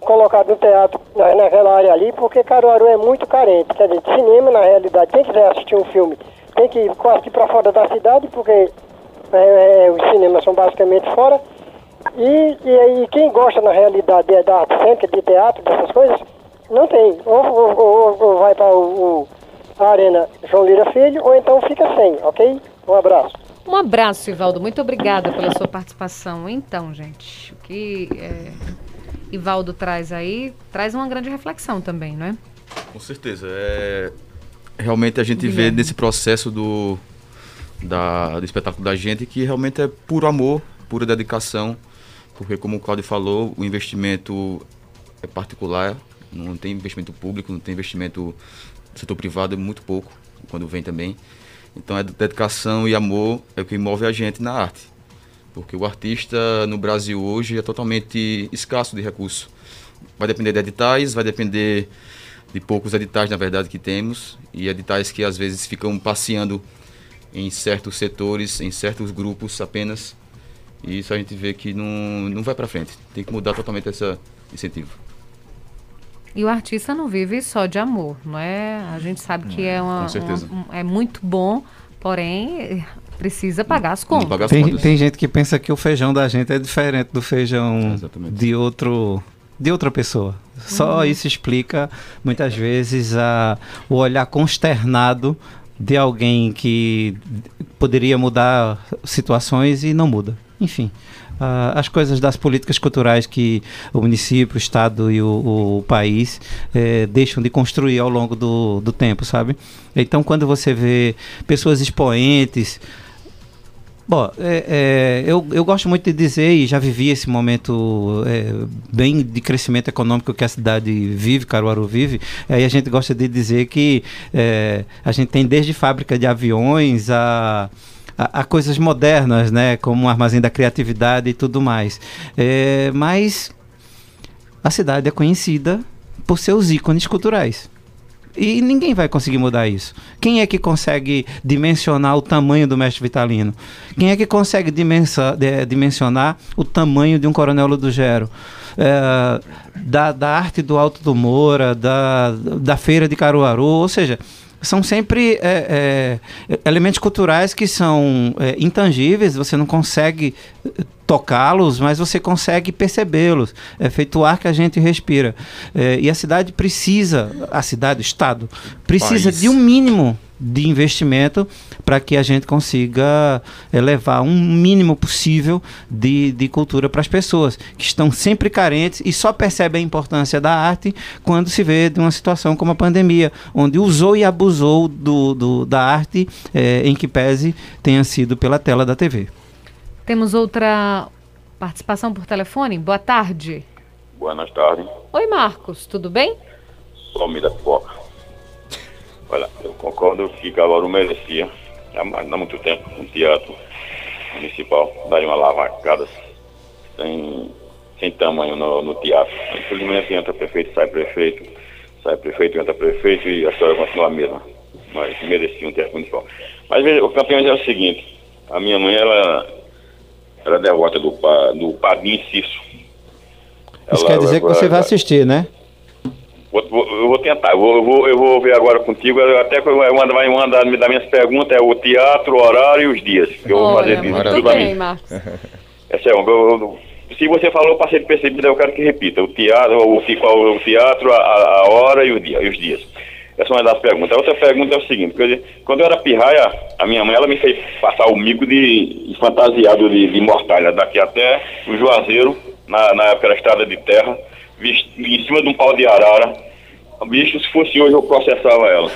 colocado no teatro na, naquela área ali, porque Caruaru é muito carente. Quer dizer, cinema, na realidade, quem quiser assistir um filme tem que ir quase que para fora da cidade, porque é, é, os cinemas são basicamente fora. E, e, e, quem gosta, na realidade, da arte cênica, de teatro, dessas coisas, não tem. Ou, ou, ou, ou vai para o, a Arena João Lira Filho, ou então fica sem, ok? Um abraço. Um abraço, Ivaldo. Muito obrigada pela sua participação. Então, gente, o que é, Ivaldo traz aí, traz uma grande reflexão também, não é? Com certeza. É... Realmente a gente Guilherme. vê nesse processo do, da, do espetáculo da gente que realmente é puro amor, pura dedicação, porque como o Claudio falou, o investimento é particular, não tem investimento público, não tem investimento do setor privado, é muito pouco, quando vem também. Então é dedicação e amor é o que move a gente na arte. Porque o artista no Brasil hoje é totalmente escasso de recursos. Vai depender de editais, vai depender de poucos editais, na verdade, que temos, e editais que às vezes ficam passeando em certos setores, em certos grupos apenas. E isso a gente vê que não, não vai para frente. Tem que mudar totalmente esse incentivo. E o artista não vive só de amor, não é? A gente sabe que é, uma, uma, um, é muito bom, porém precisa pagar as contas. Pagar as tem, contas. tem gente que pensa que o feijão da gente é diferente do feijão é, de outro de outra pessoa. Só uhum. isso explica muitas vezes a, o olhar consternado de alguém que poderia mudar situações e não muda. Enfim, uh, as coisas das políticas culturais que o município, o estado e o, o país eh, deixam de construir ao longo do, do tempo, sabe? Então, quando você vê pessoas expoentes Bom, é, é, eu, eu gosto muito de dizer, e já vivi esse momento é, bem de crescimento econômico que a cidade vive, Caruaru vive, aí a gente gosta de dizer que a gente tem desde fábrica de aviões a a, a, coisas modernas, né, como o armazém da criatividade e tudo mais. É, mas a cidade é conhecida por seus ícones culturais. E ninguém vai conseguir mudar isso. Quem é que consegue dimensionar o tamanho do mestre Vitalino? Quem é que consegue dimensionar o tamanho de um Coronel Ludogero? É, da, da arte do Alto do Moura, da, da Feira de Caruaru, ou seja, são sempre é, é, elementos culturais que são é, intangíveis, você não consegue é, tocá-los, mas você consegue percebê-los. É feito o ar que a gente respira. É, e a cidade precisa, a cidade, o Estado, precisa País. de um mínimo de investimento para que a gente consiga levar um mínimo possível de, de cultura para as pessoas que estão sempre carentes e só percebem a importância da arte quando se vê de uma situação como a pandemia, onde usou e abusou do, do da arte é, em que pese tenha sido pela tela da TV. Temos outra participação por telefone. Boa tarde. Boa tarde. Oi, Marcos, tudo bem? Some da pipoca. Olha, eu concordo que Caruaru merecia, há, há muito tempo, um teatro municipal, dar uma lavacada sem, sem tamanho no, no teatro. Infelizmente entra prefeito, sai prefeito, sai prefeito, entra prefeito e a história continua a mesma. Mas merecia um teatro municipal. Mas veja, o campeão é o seguinte, a minha mãe, ela, ela é devota do, do Padim Cício. Isso quer dizer que você vai assistir, né? Vou, vou, eu vou tentar, eu vou, eu vou ver agora contigo, até que eu mando, vai mandar das minhas perguntas, é o teatro, o horário e os dias. Que eu vou fazer tudo bem, Marcos. Essa é um, se você falou para ser percebido, eu quero que repita. O teatro, o, o teatro, a, a hora e, o dia, e os dias. Essa é uma das perguntas. A outra pergunta é o seguinte, dizer, quando eu era pirraia, a minha mãe ela me fez passar o mico de, de fantasiado de, de mortalha, daqui até o Juazeiro, na, na época da estrada de terra, em cima de um pau de arara. Bicho, se fosse hoje eu processava ela.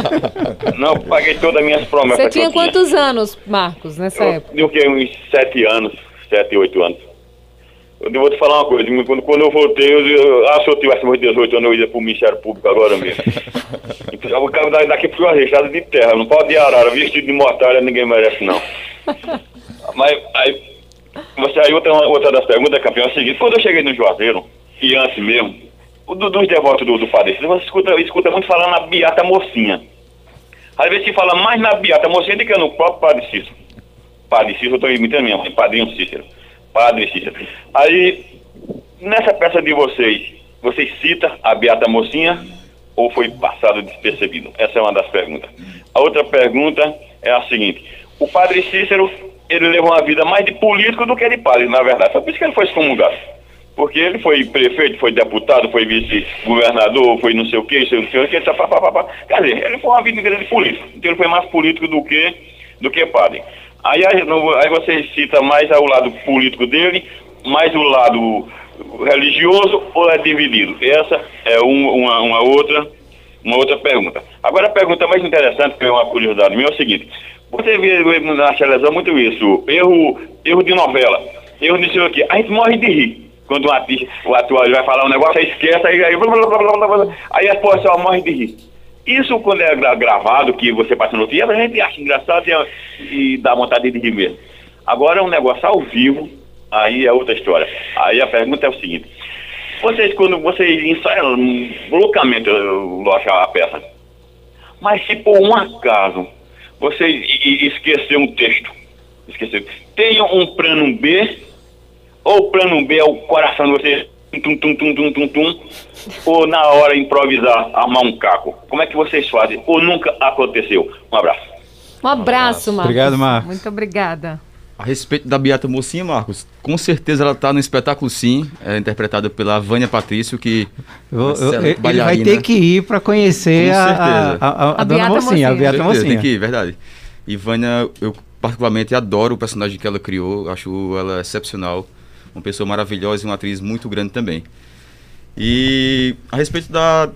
Não, eu paguei todas as minhas promessas. Você tinha eu quantos anos, Marcos, nessa eu, época? eu tinha uns sete anos, sete, oito anos. Eu vou te falar uma coisa, quando, quando eu voltei, eu, eu, ah, se eu tivesse mais 18 anos, eu ia pro Ministério Público agora mesmo. então, o cara da- daqui pro registrado de terra, não pode de arara, vestido de mortalha, ninguém merece não. Mas aí, você, aí outra, outra das perguntas, campeão, é a seguinte, quando eu cheguei no Juazeiro, e antes mesmo, o do- dos devotos do, do Padre você escuta, escuta muito falar na Beata Mocinha. Às vezes se fala mais na Beata Mocinha do que no próprio Padre Cícero. Padre Cícero, eu estou imitando mesmo, é Padrinho Cícero. Padre Cícero. Aí, nessa peça de vocês, vocês citam a Beata Mocinha ou foi passado despercebido? Essa é uma das perguntas. A outra pergunta é a seguinte: o Padre Cícero, ele levou uma vida mais de político do que de padre, na verdade. Foi por isso que ele foi excomungado. Porque ele foi prefeito, foi deputado, foi vice-governador, foi não sei o que, não sei o pá. Quer dizer, ele foi uma vida inteira de político. Então ele foi mais político do que, do que padre. Aí, aí, você cita mais o lado político dele, mais o lado religioso ou é dividido? Essa é um- uma, uma outra uma outra pergunta. Agora a pergunta mais interessante, que é uma curiosidade minha, é o seguinte. Você vê na televisão muito isso, erro, erro de novela, erro de sei o quê. A gente morre de rir. Quando um artista, o ator vai falar um negócio, aí esquece, aí, aí, blá, blá, blá, aí a pessoa morre de rir. Isso quando é gra- gravado, que você passa no dia, a gente acha engraçado e, e dá vontade de rir mesmo. Agora é um negócio ao vivo, aí é outra história. Aí a pergunta é o seguinte. Vocês, quando vocês ensaiam loucamente, lógico, a peça, mas se por um acaso vocês e- e esquecer um texto, esquecer, tenham um plano B, ou o plano B é o coração de vocês, tum, tum, tum, tum, tum, tum, ou na hora improvisar, armar um caco. Como é que vocês fazem? Ou nunca aconteceu? Um abraço. Um abraço, Marcos. Obrigado, Marcos. Muito obrigada. A respeito da Beata Mocinha, Marcos, com certeza ela está no espetáculo sim, é interpretada pela Vânia Patrício, que Eu- eu- ele vai ter que ir para conhecer a, a, certeza. a, a, A dona Beata Mocinha, a Mocinha. Beata Mocinha. tem que ir, verdade. E Vânia, eu particularmente adoro o personagem que ela criou, acho ela excepcional, uma pessoa maravilhosa e uma atriz muito grande também. E a respeito da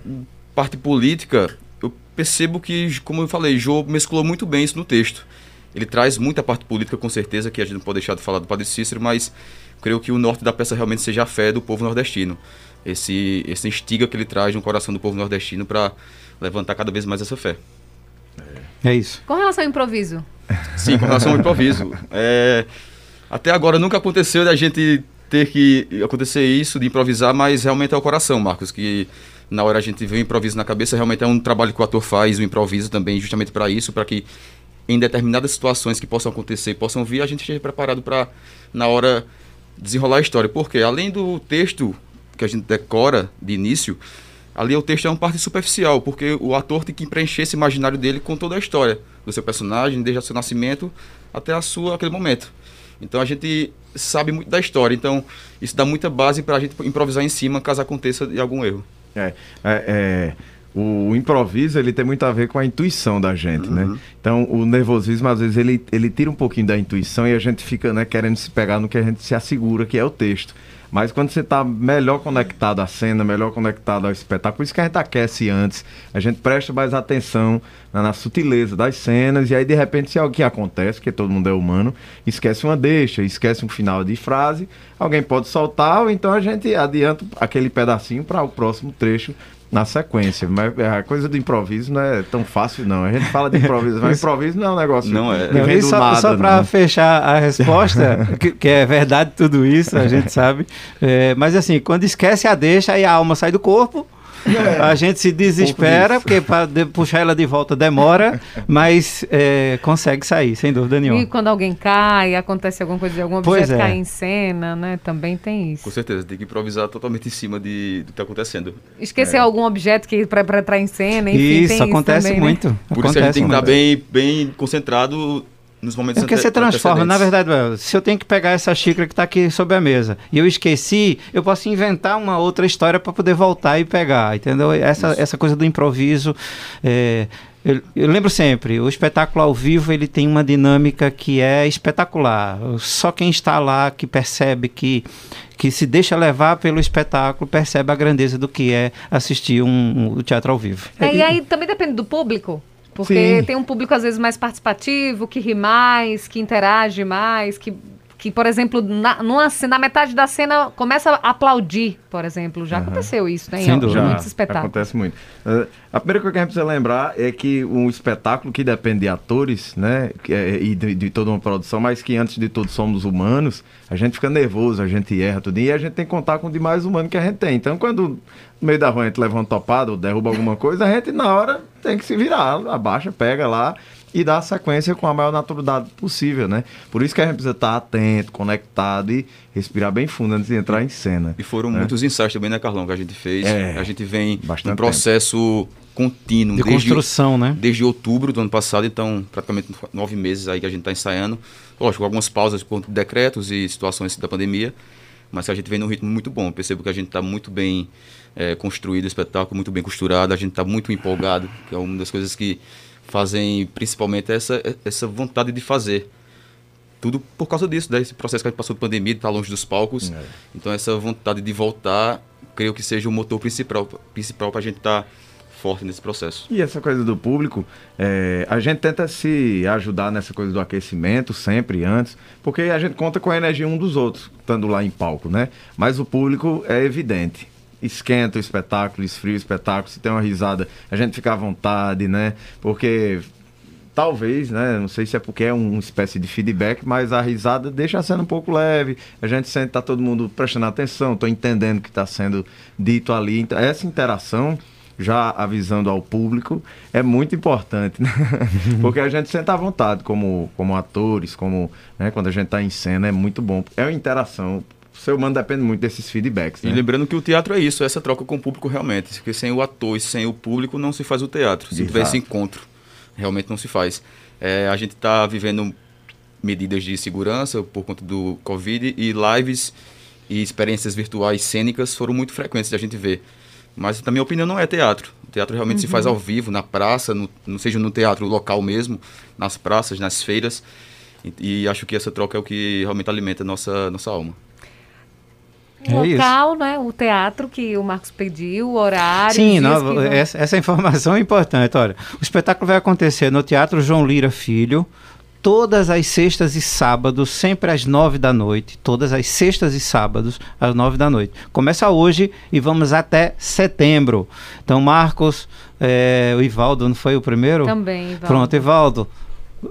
parte política, eu percebo que, como eu falei, Jô mesclou muito bem isso no texto. Ele traz muita parte política, com certeza, que a gente não pode deixar de falar do Padre Cícero, mas creio que o norte da peça realmente seja a fé do povo nordestino. Esse, esse instiga que ele traz no coração do povo nordestino para levantar cada vez mais essa fé. É isso. Com relação ao improviso, Sim, com relação ao improviso. É, até agora nunca aconteceu da gente ter que acontecer isso, de improvisar, mas realmente é o coração, Marcos, que na hora a gente vê o improviso na cabeça, realmente é um trabalho que o ator faz, o improviso também, justamente para isso, para que em determinadas situações que possam acontecer, possam vir, a gente esteja preparado para, na hora, desenrolar a história. Porque além do texto que a gente decora de início, ali o texto é uma parte superficial, porque o ator tem que preencher esse imaginário dele com toda a história do seu personagem, desde o seu nascimento até a sua aquele momento. Então a gente sabe muito da história, então isso dá muita base para a gente improvisar em cima caso aconteça de algum erro. É, é, é, o improviso ele tem muito a ver com a intuição da gente, né? Então o nervosismo às vezes ele, ele tira um pouquinho da intuição e a gente fica né, querendo se pegar no que a gente se assegura que é o texto. Mas quando você está melhor conectado à cena, melhor conectado ao espetáculo, por isso que a gente aquece antes, a gente presta mais atenção na, na sutileza das cenas, e aí de repente, se algo que acontece, porque todo mundo é humano, esquece uma deixa, esquece um final de frase, alguém pode soltar, ou então a gente adianta aquele pedacinho para o próximo trecho na sequência. Mas a coisa do improviso não é tão fácil, não. A gente fala de improviso, mas improviso não é um negócio Não é. Não, e só, nada, só para fechar a resposta, que, que é verdade tudo isso, a gente sabe. É, mas assim, quando esquece a deixa, aí a alma sai do corpo. A gente se desespera, porque para puxar ela de volta demora, mas é, consegue sair, sem dúvida e nenhuma. quando alguém cai, acontece alguma coisa algum Pois objeto é. cair em cena, né? Também tem isso. Com certeza, tem que improvisar totalmente em cima de, do que está acontecendo. Esquecer algum objeto que para entrar em cena, enfim, isso tem acontece também, né? muito. Por isso a gente acontece tem que estar muito. bem, bem concentrado nos momentos É porque você transforma, na verdade, se eu tenho que pegar essa xícara que está aqui sobre a mesa e eu esqueci, eu posso inventar uma outra história para poder voltar e pegar, entendeu? Essa, essa coisa do improviso. é, eu, eu lembro sempre, o espetáculo ao vivo ele tem uma dinâmica que é espetacular. Só quem está lá que percebe que que se deixa levar pelo espetáculo percebe a grandeza do que é assistir um, um- o teatro ao vivo. É, e aí também depende do público. Porque Sim. tem um público, às vezes, mais participativo, que ri mais, que interage mais, que, que por exemplo, na, numa, na metade da cena começa a aplaudir, por exemplo. Já aconteceu isso, né? em Sem dúvida. muitos espetáculos. acontece muito. Eh, a primeira coisa que a gente precisa lembrar é que um espetáculo que depende de atores, né, é- e de, de toda uma produção, mas que antes de tudo somos humanos, a gente fica nervoso, a gente erra tudo, e a gente tem que contar com o demais humano que a gente tem. Então, quando no meio da rua a gente leva uma topada ou derruba alguma coisa, a gente na hora tem que se virar, abaixa, pega lá e a sequência com a maior naturalidade possível, né? Por isso que a gente precisa estar atento, conectado e respirar bem fundo antes de entrar em cena. E foram né? muitos ensaios também, né, Carlão, que a gente fez. É, a gente vem num processo contínuo. De construção, né? Desde outubro do ano passado, então praticamente nove meses aí que a gente está ensaiando. Lógico, com algumas pausas por decretos e situações da pandemia, mas que a gente vem num ritmo muito bom. Eu percebo que a gente está muito bem eh, construído o espetáculo, muito bem costurado, a gente está muito empolgado, que é uma das coisas que fazem principalmente essa, essa vontade de fazer. Tudo por causa disso, desse processo que a gente passou de pandemia, de estar longe dos palcos. Então essa vontade de voltar, creio que seja o motor principal, principal para a gente estar forte nesse processo. E essa coisa do público, é, a gente tenta se ajudar nessa coisa do aquecimento sempre antes, porque a gente conta com a energia um dos outros, estando lá em palco, né? Mas o público é evidente. Esquenta o espetáculo, esfria o espetáculo, se tem uma risada, a gente fica à vontade, né? Porque talvez, né? Não sei se é porque é um- uma espécie de feedback, mas a risada deixa a cena um pouco leve. A gente sente que tá todo mundo prestando atenção, tô entendendo o que está sendo dito ali. Então, essa interação, já avisando ao público, é muito importante, né? Porque a gente sente à vontade como, como atores, como né, quando a gente está em cena, é muito bom. É uma interação. O ser humano depende muito desses feedbacks, E né? lembrando que o teatro é isso, é essa troca com o público realmente. Porque sem o ator e sem o público não se faz o teatro. Se tiver esse Exato. encontro, realmente não se faz. É, a gente está vivendo medidas de segurança por conta do Covid e lives e experiências virtuais cênicas foram muito frequentes de a gente ver. Mas na minha opinião não é teatro. O teatro realmente se faz ao vivo, na praça, no, não seja no teatro local mesmo, nas praças, nas feiras. E, e acho que essa troca é o que realmente alimenta a nossa, nossa alma. É O isso. local, né? O teatro que o Marcos pediu, o horário. Sim, que vão- essa, essa informação é importante. Olha, o espetáculo vai acontecer no Teatro João Lira Filho, todas as sextas e sábados, sempre às nove da noite. Todas as sextas e sábados, às nove da noite. Começa hoje e vamos até setembro. Então, Marcos, eh, o Ivaldo, não foi o primeiro? Também, Ivaldo. Pronto, Ivaldo.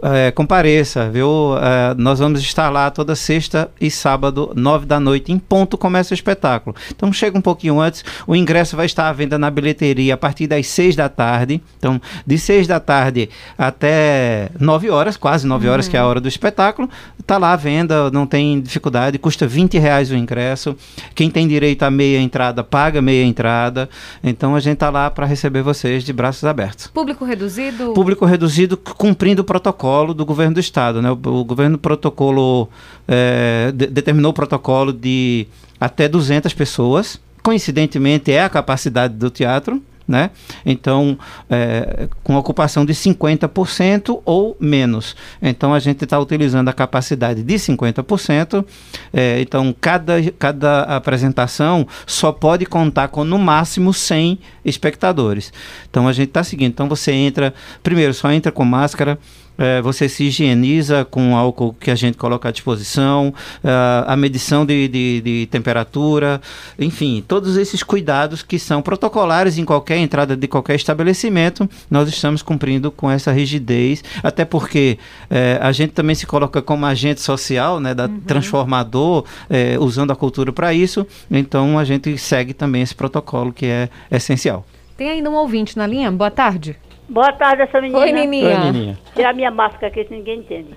É, compareça, viu? É, nós vamos estar lá toda sexta e sábado, nove da noite, em ponto começa o espetáculo. Então chega um pouquinho antes, o ingresso vai estar à venda na bilheteria a partir das seis da tarde. Então, de seis da tarde até nove horas, quase nove horas, que é a hora do espetáculo, tá lá à venda, não tem dificuldade, custa 20 reais o ingresso. Quem tem direito a meia entrada, paga meia entrada. Então a gente tá lá para receber vocês de braços abertos. Público reduzido? Público reduzido cumprindo o protocolo do governo do estado. Né? O, o governo protocolo eh, de- determinou o protocolo de até 200 pessoas. Coincidentemente é a capacidade do teatro. Né? Então, eh, com ocupação de 50% ou menos. Então, a gente está utilizando a capacidade de 50%. eh, então, cada, cada apresentação só pode contar com no máximo 100 espectadores. Então, a gente está seguindo. Então, você entra, primeiro, só entra com máscara. Eh, você se higieniza com álcool que a gente coloca à disposição, ah, a medição de, de- de temperatura, enfim, todos esses cuidados que são protocolares em qualquer entrada de qualquer estabelecimento, nós estamos cumprindo com essa rigidez, até porque eh, a gente também se coloca como agente social, né, da transformador, eh, usando a cultura para isso, então a gente segue também esse protocolo que é essencial. Tem ainda um ouvinte na linha? Boa tarde. Boa tarde, essa menina. Oi, Nininha. Tirar minha máscara aqui, que ninguém entende.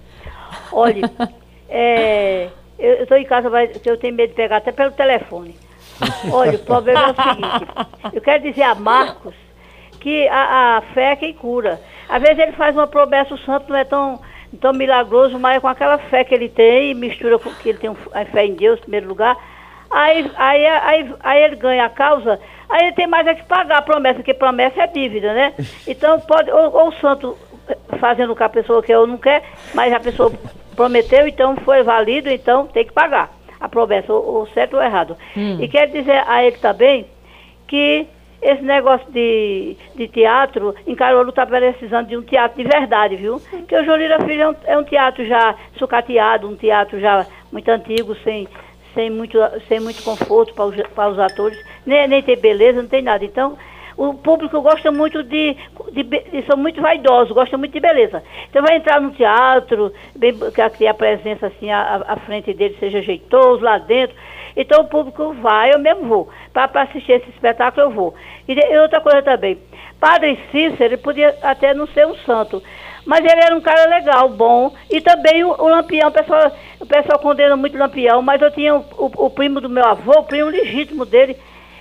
Olha, é, eu estou em casa, mas eu tenho medo de pegar até pelo telefone. Olha, o problema é o seguinte. Eu quero dizer a Marcos que a, a fé é quem cura. Às vezes ele faz uma promessa, o santo não é tão, Então, milagroso, mas é com aquela fé que ele tem, mistura com que ele tem a fé em Deus, em primeiro lugar. Aí, aí, aí, aí ele ganha a causa, aí ele tem mais é que pagar a promessa, porque promessa é dívida, né? Então, pode, ou, ou o santo fazendo o que a pessoa quer ou não quer, mas a pessoa prometeu, então foi válido, então tem que pagar a promessa, ou, ou certo ou errado. E quero dizer a ele também que esse negócio de, de teatro, em Caruaru está precisando de um teatro de verdade, viu? Que o Jolira Filho é um, é um teatro já sucateado, um teatro já muito antigo, sem, sem, muito, sem muito conforto para os, para os atores, nem, nem tem beleza, não tem nada. Então, o público gosta muito de, de, de- são muito vaidosos, gosta muito de beleza. Então vai entrar no teatro, bem, que a, presença assim, a, a frente dele seja jeitoso lá dentro. Então o público vai, eu mesmo vou. Para assistir esse espetáculo eu vou. E, e outra coisa também, Padre Cícero, ele podia até não ser um santo, mas ele era um cara legal, bom. E também o, o Lampião, o pessoal, o pessoal condena muito o Lampião, mas eu tinha o, o- o primo do meu avô, o primo legítimo dele,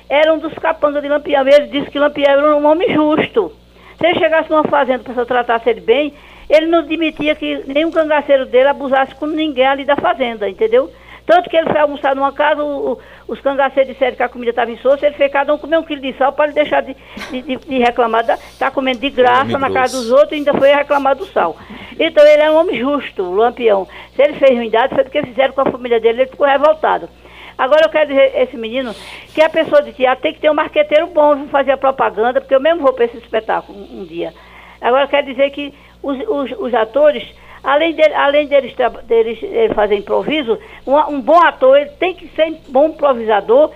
era um dos capangas de Lampião. Ele disse que Lampião era um homem justo. Se ele chegasse numa fazenda, a pessoa tratasse ele bem, ele não admitia que nenhum cangaceiro dele abusasse com ninguém ali da fazenda, entendeu? Tanto que ele foi almoçar numa casa, o- o- os cangaceiros disseram que a comida estava insossa, ele fez cada um comer um quilo de sal para ele deixar de, de, de- de reclamar, está comendo de graça Homem na casa dos outros e ainda foi reclamar do sal. Então ele é um homem justo, o Lampião. Se ele fez ruindade, foi porque fizeram com a família dele, ele ficou revoltado. Agora eu quero dizer esse menino que a pessoa de teatro tem que ter um marqueteiro bom para fazer a propaganda, porque eu mesmo vou para esse espetáculo um, um dia. Agora eu quero dizer que os, os, os atores, além, de, além deles, tra- deles, eh, fazer improviso, um, um bom ator ele tem que ser bom improvisador,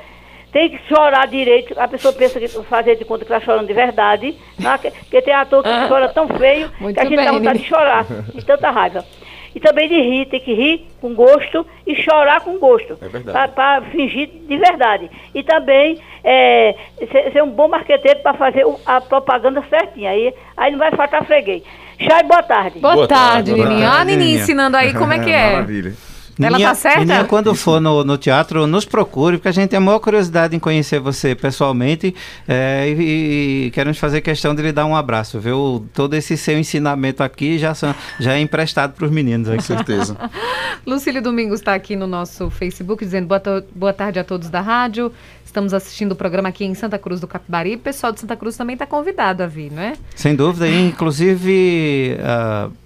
tem que chorar direito. A pessoa pensa que fazer de conta que está chorando de verdade, que- porque tem ator que chora tão feio que a gente dá bem, vontade Nini. de chorar, de tanta raiva. E também de rir, tem que rir com gosto e chorar com gosto. É verdade. Para fingir de verdade. E também é, ser, ser um bom marqueteiro para fazer a propaganda certinha. Aí, aí não vai faltar freguês. Chay, boa tarde. Boa, Boa tarde, tarde, boa Nininha. tarde, Ó, a Nininha Nininha. ensinando aí como é que é. Maravilha. Ela Nininha- tá certa? Nininha, quando for no, no teatro, nos procure, porque a gente tem a maior curiosidade em conhecer você pessoalmente é, e, e queremos fazer questão de lhe dar um abraço, viu? Todo esse seu ensinamento aqui já, são, já é emprestado para os meninos Com certeza. Lucílio Domingos está aqui no nosso Facebook dizendo boa, boa tarde a todos da rádio. Estamos assistindo o programa aqui em Santa Cruz do Capibari. O pessoal de Santa Cruz também está convidado a vir, não é? Sem dúvida, inclusive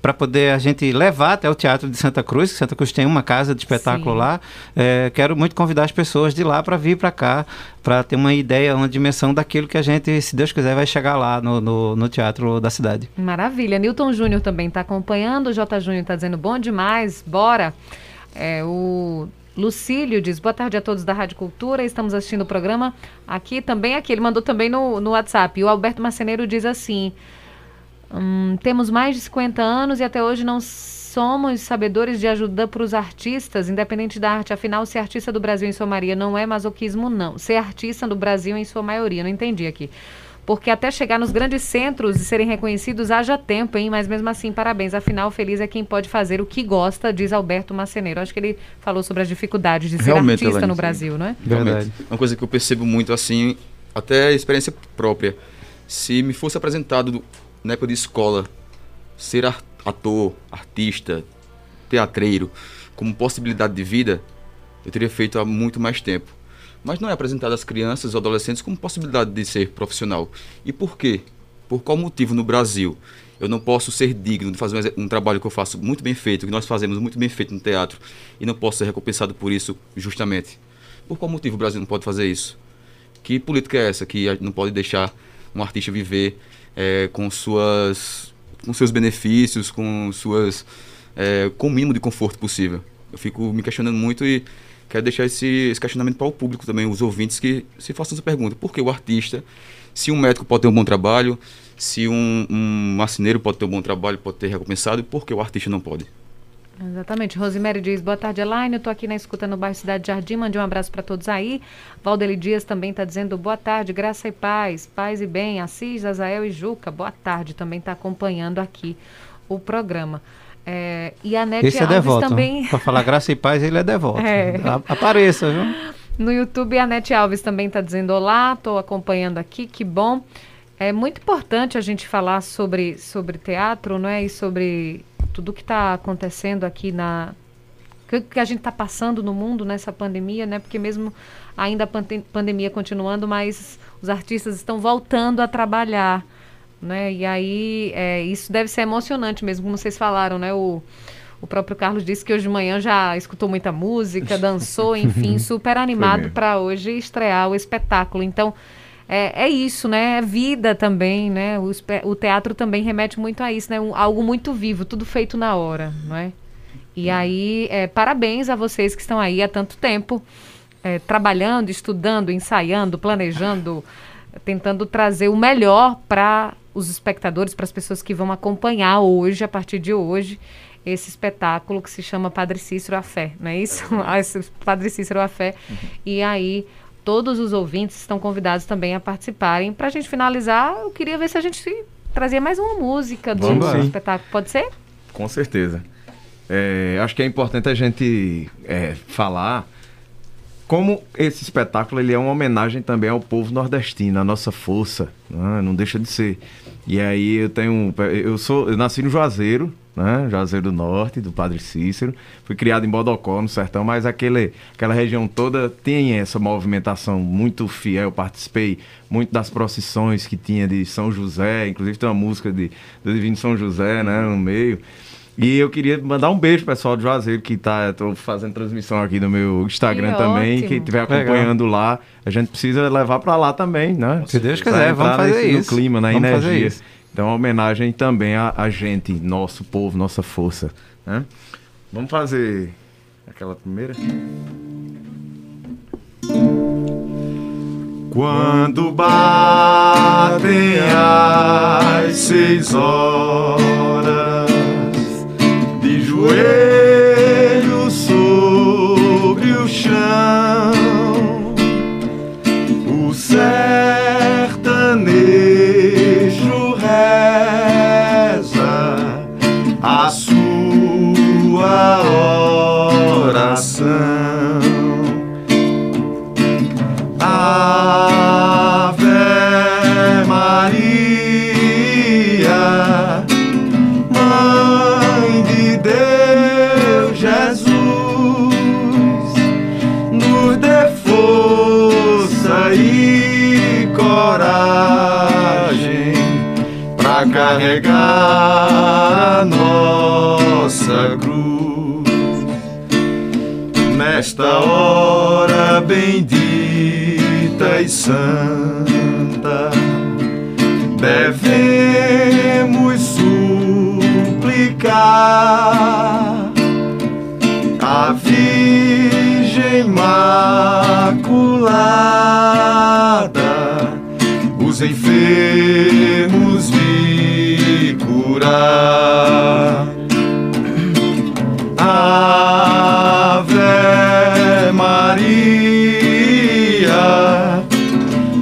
para poder a gente levar até o Teatro de Santa Cruz, que Santa Cruz tem uma casa de espetáculo Sim. lá, é, quero muito convidar as pessoas de lá para vir para cá, para ter uma ideia, uma dimensão daquilo que a gente, se Deus quiser, vai chegar lá no, no, no teatro da cidade. Maravilha. Newton Júnior também está acompanhando. O J. Júnior está dizendo bom demais, bora. É, o Lucílio diz boa tarde a todos da Rádio Cultura. Estamos assistindo o programa aqui também. Aqui ele mandou também no, no WhatsApp. O Alberto Marceneiro diz assim: hum, temos mais de 50 anos e até hoje não somos sabedores de ajuda para os artistas, independente da arte. Afinal, ser artista do Brasil em sua maioria não é masoquismo, não. Ser artista do Brasil em sua maioria, não entendi aqui. Porque até chegar nos grandes centros e serem reconhecidos haja tempo, hein? Mas mesmo assim, parabéns. Afinal, feliz é quem pode fazer o que gosta, diz Alberto Maceneiro. Acho que ele falou sobre as dificuldades de ser Realmente, artista Elaine, no sim. Brasil, não é? Verdade. Realmente. Uma coisa que eu percebo muito assim, até experiência própria. Se me fosse apresentado do- na época de escola ser ar- ator, artista, teatreiro, como possibilidade de vida, eu teria feito há muito mais tempo. Mas não é apresentado às crianças ou adolescentes como possibilidade de ser profissional. E por quê? Por qual motivo no Brasil eu não posso ser digno de fazer um trabalho que eu faço muito bem feito, que nós fazemos muito bem feito no teatro, e não posso ser recompensado por isso justamente? Por qual motivo o Brasil não pode fazer isso? Que política é essa que não pode deixar um artista viver eh, com suas com seus benefícios, com suas eh, com o mínimo de conforto possível? Eu fico me questionando muito e quero deixar esse, esse questionamento para o público também, os ouvintes que se façam essa pergunta: por que o artista, se um médico pode ter um bom trabalho, se um, um marceneiro pode ter um bom trabalho, pode ter recompensado, por que o artista não pode? Exatamente. Rosemary diz, boa tarde, Elaine. Eu estou aqui na escuta no bairro Cidade Jardim. Mande um abraço para todos aí. Valdeli Dias também está dizendo boa tarde, graça e paz, paz e bem. Assis, Azael e Juca, boa tarde. Também está acompanhando aqui o programa. É, e a Nete Esse é Alves devoto. também. Para falar graça e paz, ele é devoto. É. Apareça, viu? No YouTube, a Nete Alves também está dizendo olá, estou acompanhando aqui, que bom. É muito importante a gente falar sobre, sobre teatro, não é? E sobre tudo que está acontecendo aqui na que, que a gente está passando no mundo nessa pandemia, né? Porque mesmo ainda a pande- pandemia continuando, mas os artistas estão voltando a trabalhar, né? E aí é, isso deve ser emocionante mesmo, como vocês falaram, né? O, o próprio Carlos disse que hoje de manhã já escutou muita música, dançou, enfim, super animado para hoje estrear o espetáculo. Então é, é isso, né? É vida também, né? O, o teatro também remete muito a isso, né? Um- algo muito vivo, tudo feito na hora, não é? E aí, é, parabéns a vocês que estão aí há tanto tempo, é, trabalhando, estudando, ensaiando, planejando, tentando trazer o melhor para os espectadores, para as pessoas que vão acompanhar hoje, a partir de hoje, esse espetáculo que se chama Padre Cícero a Fé, não é isso? Esse Padre Cícero a Fé. E aí, todos os ouvintes estão convidados também a participarem. Para a gente finalizar, eu queria ver se a gente trazia mais uma música do Vamos espetáculo. Pode ser? Com certeza. É, acho que é importante a gente é, falar como esse espetáculo ele é uma homenagem também ao povo nordestino, à nossa força, né? não deixa de ser. E aí eu tenho, eu sou, eu nasci no Juazeiro, né? Juazeiro do Norte, do Padre Cícero, fui criado em Bodocó, no sertão, mas aquele, aquela região toda tem essa movimentação muito fiel. Participei muito das procissões que tinha de São José, inclusive tem uma música de, do Divino São José, né, no meio. E eu queria mandar um beijo pro pessoal do Juazeiro que tá, tô fazendo transmissão aqui no meu Instagram Que também, ótimo. quem estiver acompanhando lá, a gente precisa levar para lá também, né? Se Deus quiser, vamos fazer nesse- isso. No clima, na Vamos fazer energia. isso. Então, uma homenagem também a, a gente, nosso povo, nossa força, né? Vamos fazer aquela primeira? Quando batem as seis horas de carregar a nossa cruz nesta hora bendita e santa, devemos suplicar a Virgem Imaculada, os enfermos curar. Ave Maria,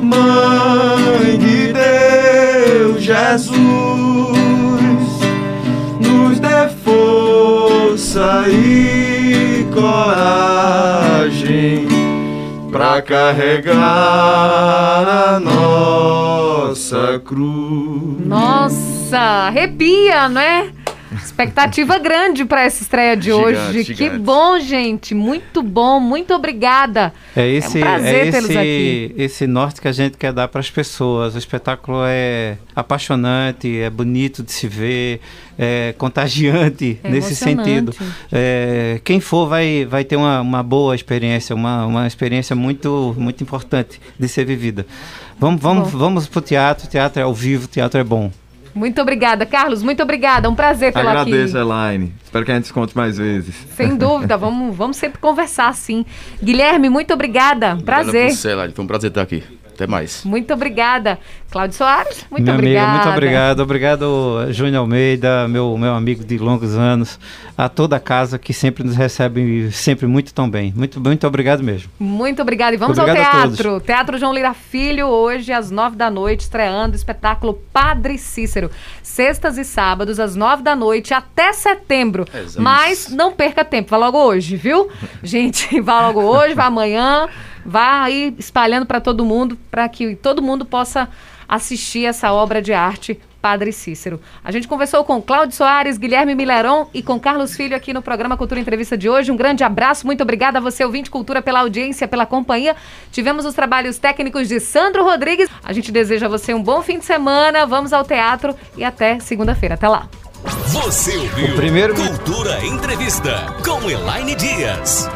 Mãe de Deus Jesus, nos dê força e coragem para carregar a nossa cruz. Nossa, arrepia, não é? Expectativa grande para essa estreia de Gigante, hoje. Que gigante. bom, gente. Muito bom, muito obrigada. É esse, É um prazer é tê-los esse, aqui. esse norte que a gente quer dar para as pessoas. O espetáculo é apaixonante, é bonito de se ver, é contagiante É nesse sentido. É, quem for vai, vai ter uma, uma boa experiência, uma, uma experiência muito, muito importante de ser vivida. Vamos, vamos, Bom. vamos para o teatro, o teatro é ao vivo, o teatro é bom. Muito obrigada, Carlos. Muito obrigada. Um prazer tê-lo aqui. Agradeço, Elaine. Espero que a gente se encontre mais vezes. Sem dúvida, vamos, vamos sempre conversar sim. Guilherme, muito obrigada. Prazer. Você, Elaine. Foi um prazer estar aqui. Até mais. Muito obrigada. Cláudio Soares, muito Minha obrigada. amiga, muito obrigado. Obrigado, Júnior Almeida, meu, meu amigo de longos anos, a toda a casa que sempre nos recebe sempre muito tão bem. Muito, muito obrigado mesmo. Muito obrigada. E vamos Obrigado ao teatro. Teatro João Lira Filho, hoje às nove da noite, estreando o espetáculo Padre Cícero. Sextas e sábados, às nove da noite, até setembro. Exato. Mas não perca tempo, vá logo hoje, viu? Gente, vá logo hoje, vá amanhã, vá aí espalhando para todo mundo, para que todo mundo possa assistir essa obra de arte Padre Cícero. A gente conversou com Cláudio Soares, Guilherme Mileron e com Carlos Filho aqui no programa Cultura Entrevista de hoje. Um grande abraço, muito obrigada a você, ouvinte Cultura, pela audiência, pela companhia. Tivemos os trabalhos técnicos de Sandro Rodrigues. A gente deseja a você um bom fim de semana. Vamos ao teatro e até segunda-feira. Até lá. Você ouviu O primeiro- Cultura Entrevista com Elaine Dias.